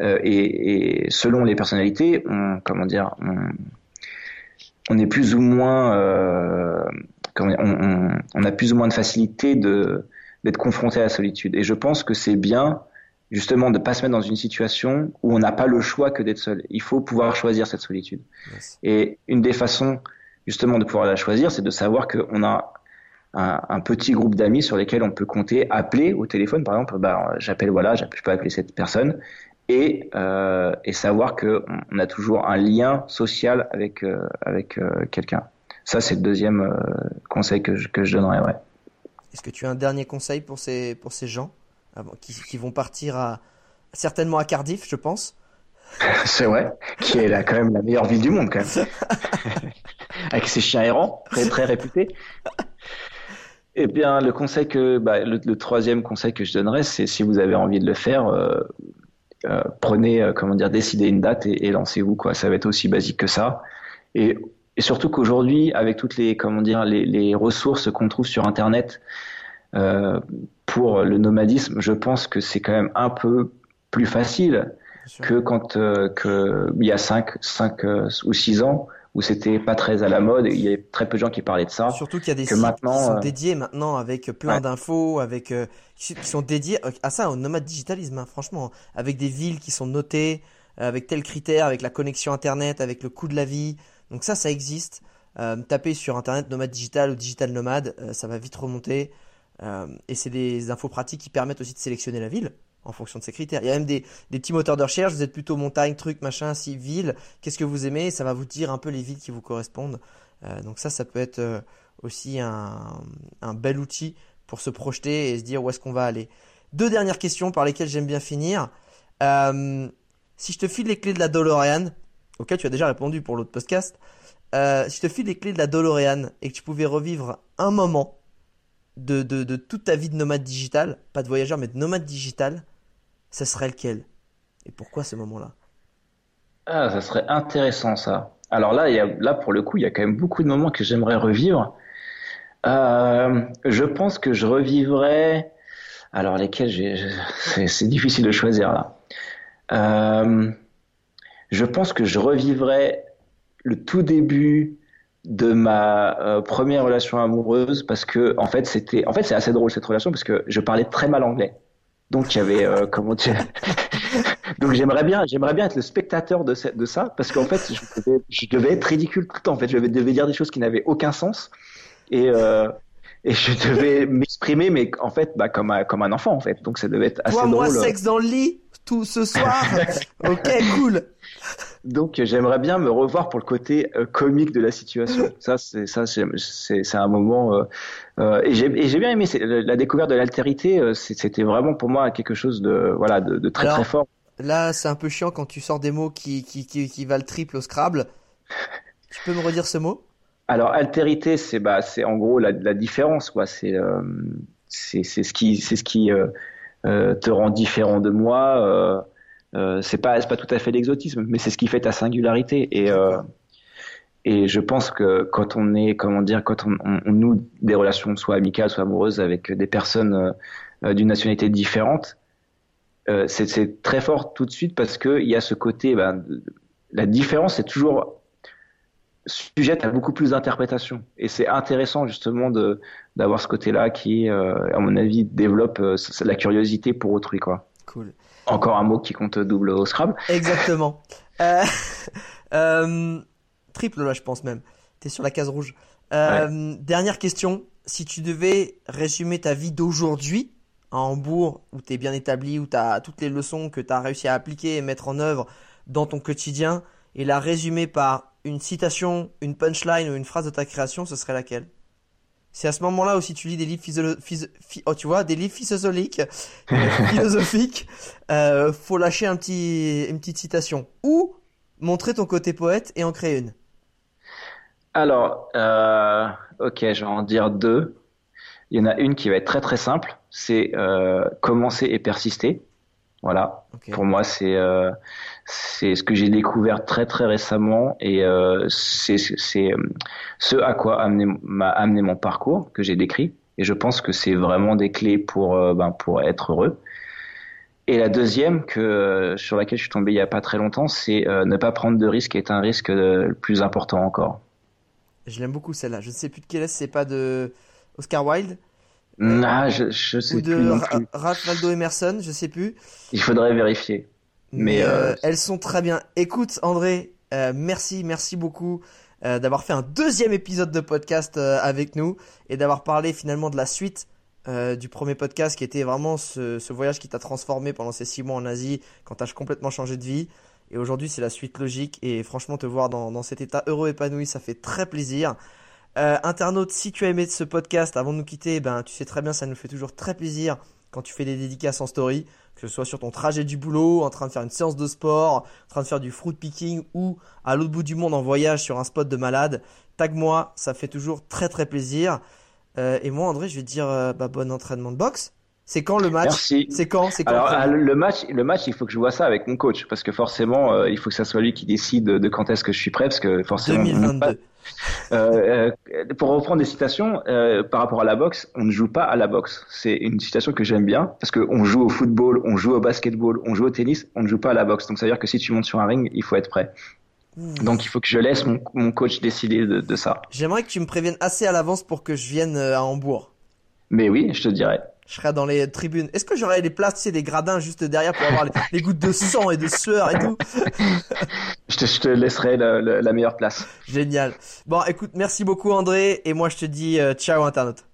Speaker 2: Euh, et, et, selon les personnalités, on, comment dire, on, on est plus ou moins, euh, on, on, on, a plus ou moins de facilité de d'être confronté à la solitude. Et je pense que c'est bien justement de pas se mettre dans une situation où on n'a pas le choix que d'être seul. Il faut pouvoir choisir cette solitude. Et une des façons justement de pouvoir la choisir, c'est de savoir qu'on a un, petit groupe d'amis sur lesquels on peut compter, appeler au téléphone par exemple, bah, j'appelle voilà, je peux appeler cette personne et, euh, et savoir que on a toujours un lien social avec euh, avec euh, quelqu'un. Ça c'est le deuxième euh, conseil que je, que je donnerais. Ouais.
Speaker 1: Est-ce que tu as un dernier conseil pour ces pour ces gens qui, qui vont partir à certainement à Cardiff, je pense?
Speaker 2: C'est vrai, qui est là quand même la meilleure ville du monde quand même, avec ses chiens errants, très très réputés. Eh bien, le conseil que, bah, le, troisième conseil que je donnerais, c'est si vous avez envie de le faire, euh, prenez, euh, comment dire, décidez une date et, et lancez-vous quoi. Ça va être aussi basique que ça. Et, et surtout qu'aujourd'hui, avec toutes les, comment dire, les, les ressources qu'on trouve sur Internet, euh, pour le nomadisme, je pense que c'est quand même un peu plus facile que quand euh, que il y a 5 cinq, euh, ou 6 ans où c'était pas très à la mode il y avait très peu de gens qui parlaient de ça.
Speaker 1: Surtout qu'il y a des sites maintenant, qui sont dédiés maintenant avec plein d'infos, avec qui sont dédiés à ça, au nomade digitalisme, hein, franchement, avec des villes qui sont notées, avec tels critères, avec la connexion internet, avec le coût de la vie. Donc ça, ça existe. Euh, tapez sur internet nomade digital ou digital nomade, ça va vite remonter. Euh, et c'est des infos pratiques qui permettent aussi de sélectionner la ville en fonction de ces critères. Il y a même des, petits moteurs de recherche, vous êtes plutôt montagne, truc, machin, si, ville, qu'est-ce que vous aimez, ça va vous dire un peu les villes qui vous correspondent. Euh, donc ça, ça peut être euh, aussi un, bel outil pour se projeter et se dire où est-ce qu'on va aller. Deux dernières questions par lesquelles j'aime bien finir. Euh, si je te file les clés de la DeLorean, auquel tu as déjà répondu pour l'autre podcast, si je te file les clés de la DeLorean et que tu pouvais revivre un moment de, de, de, toute ta vie de nomade digital, pas de voyageur, mais de nomade digital, ça serait lequel? Et pourquoi ce moment-là?
Speaker 2: Ah, ça serait intéressant ça. Alors là, il y a, là, pour le coup, il y a quand même beaucoup de moments que j'aimerais revivre. Euh, je pense que je revivrais. Alors lesquels C'est difficile de choisir là. Euh, je pense que je revivrais le tout début de ma euh, première relation amoureuse parce que en fait c'était en fait c'est assez drôle cette relation parce que je parlais très mal anglais donc il y avait euh, comment dire donc j'aimerais bien j'aimerais bien être le spectateur de, de ça parce qu'en fait je devais, je devais, être ridicule tout le temps en fait. Je devais dire des choses qui n'avaient aucun sens. Et euh, et je devais m'exprimer mais en fait bah, comme un, comme un enfant en fait. Donc ça devait être assez
Speaker 1: Toi,
Speaker 2: drôle.
Speaker 1: moi sexe dans le lit tout ce soir. Ok cool
Speaker 2: donc j'aimerais bien me revoir pour le côté euh, comique de la situation. Ça c'est ça c'est un moment euh, euh, et j'ai bien aimé la découverte de l'altérité. C'était vraiment pour moi quelque chose de voilà de, très très fort.
Speaker 1: Là c'est un peu chiant quand tu sors des mots qui qui qui, qui valent triple au Scrabble. tu peux me redire ce mot?
Speaker 2: Alors altérité c'est bah c'est en gros la, la différence quoi. C'est c'est ce qui c'est ce qui te rend différent de moi. Euh, c'est pas c'est pas tout à fait l'exotisme, mais c'est ce qui fait ta singularité. Et euh, et je pense que quand on est comment dire quand on, on, noue des relations soit amicales soit amoureuses avec des personnes euh, d'une nationalité différente, euh, c'est très fort tout de suite parce que il y a ce côté ben, la différence est toujours sujette à beaucoup plus d'interprétation et c'est intéressant justement de d'avoir ce côté-là qui à mon avis développe la curiosité pour autrui quoi.
Speaker 1: Cool.
Speaker 2: Encore un mot qui compte double au Scrabble.
Speaker 1: Exactement. euh, euh, triple là, je pense même. T'es sur la case rouge. Euh, Dernière question. Si tu devais résumer ta vie d'aujourd'hui à Hambourg, où t'es bien établi, où t'as toutes les leçons que t'as réussi à appliquer et mettre en œuvre dans ton quotidien, et la résumer par une citation, une punchline ou une phrase de ta création, ce serait laquelle? C'est à ce moment-là aussi tu lis des livres oh, tu vois, des livres philosophiques, philosophiques. Euh, faut lâcher un petit, une petite citation ou montrer ton côté poète et en créer une.
Speaker 2: Alors, euh, ok, je vais en dire deux. Il y en a une qui va être très très simple, c'est euh, commencer et persister. Voilà. Pour moi, c'est euh, c'est ce que j'ai découvert très très récemment et euh, c'est euh, ce à quoi m'a amené mon parcours que j'ai décrit et je pense que c'est vraiment des clés pour euh, ben, pour être heureux. Et la deuxième que sur laquelle je suis tombé il y a pas très longtemps, c'est ne pas prendre de risques est un risque le plus important encore.
Speaker 1: Je l'aime beaucoup celle-là. Je ne sais plus de quelle est, c'est pas de Oscar Wilde
Speaker 2: Ah, je, je sais
Speaker 1: ou de
Speaker 2: plus non plus.
Speaker 1: Ralph Waldo Emerson, je sais plus.
Speaker 2: Il faudrait vérifier.
Speaker 1: Mais, euh, elles sont très bien. Écoute, André, euh, merci, merci beaucoup euh, d'avoir fait un deuxième épisode de podcast avec nous et d'avoir parlé finalement de la suite du premier podcast qui était vraiment ce, ce voyage qui t'a transformé pendant ces six mois en Asie quand t'as complètement changé de vie. Et aujourd'hui, c'est la suite logique. Et franchement, te voir dans, dans cet état heureux, épanoui, ça fait très plaisir. Internaute, si tu as aimé ce podcast, avant de nous quitter, ben, tu sais très bien, ça nous fait toujours très plaisir quand tu fais des dédicaces en story, que ce soit sur ton trajet du boulot, en train de faire une séance de sport, en train de faire du fruit picking ou à l'autre bout du monde en voyage sur un spot de malade. Tag moi, ça fait toujours très très plaisir. Euh, et moi, André, je vais te dire euh, bah, bon entraînement de boxe. C'est quand le match
Speaker 2: Merci.
Speaker 1: C'est quand C'est quand
Speaker 2: Alors le match, le match, il faut que je vois ça avec mon coach parce que forcément, euh, il faut que ça soit lui qui décide de quand est-ce que je suis prêt parce que forcément.
Speaker 1: 2022.
Speaker 2: Euh, euh, pour reprendre des citations euh, par rapport à la boxe, on ne joue pas à la boxe. C'est une citation que j'aime bien parce qu'on joue au football, on joue au basketball, on joue au tennis, on ne joue pas à la boxe. Donc ça veut dire que si tu montes sur un ring, il faut être prêt. Donc il faut que je laisse mon, mon coach décider de, de ça.
Speaker 1: J'aimerais que tu me préviennes assez à l'avance pour que je vienne à Hambourg.
Speaker 2: Mais oui, je te dirai
Speaker 1: je serais dans les tribunes. Est-ce que j'aurais les places, tu sais, des gradins juste derrière pour avoir les, gouttes de sang et de sueur et tout
Speaker 2: je, te, je te laisserai la meilleure place.
Speaker 1: Génial. Bon, écoute, merci beaucoup André et moi je te dis euh, ciao Internet.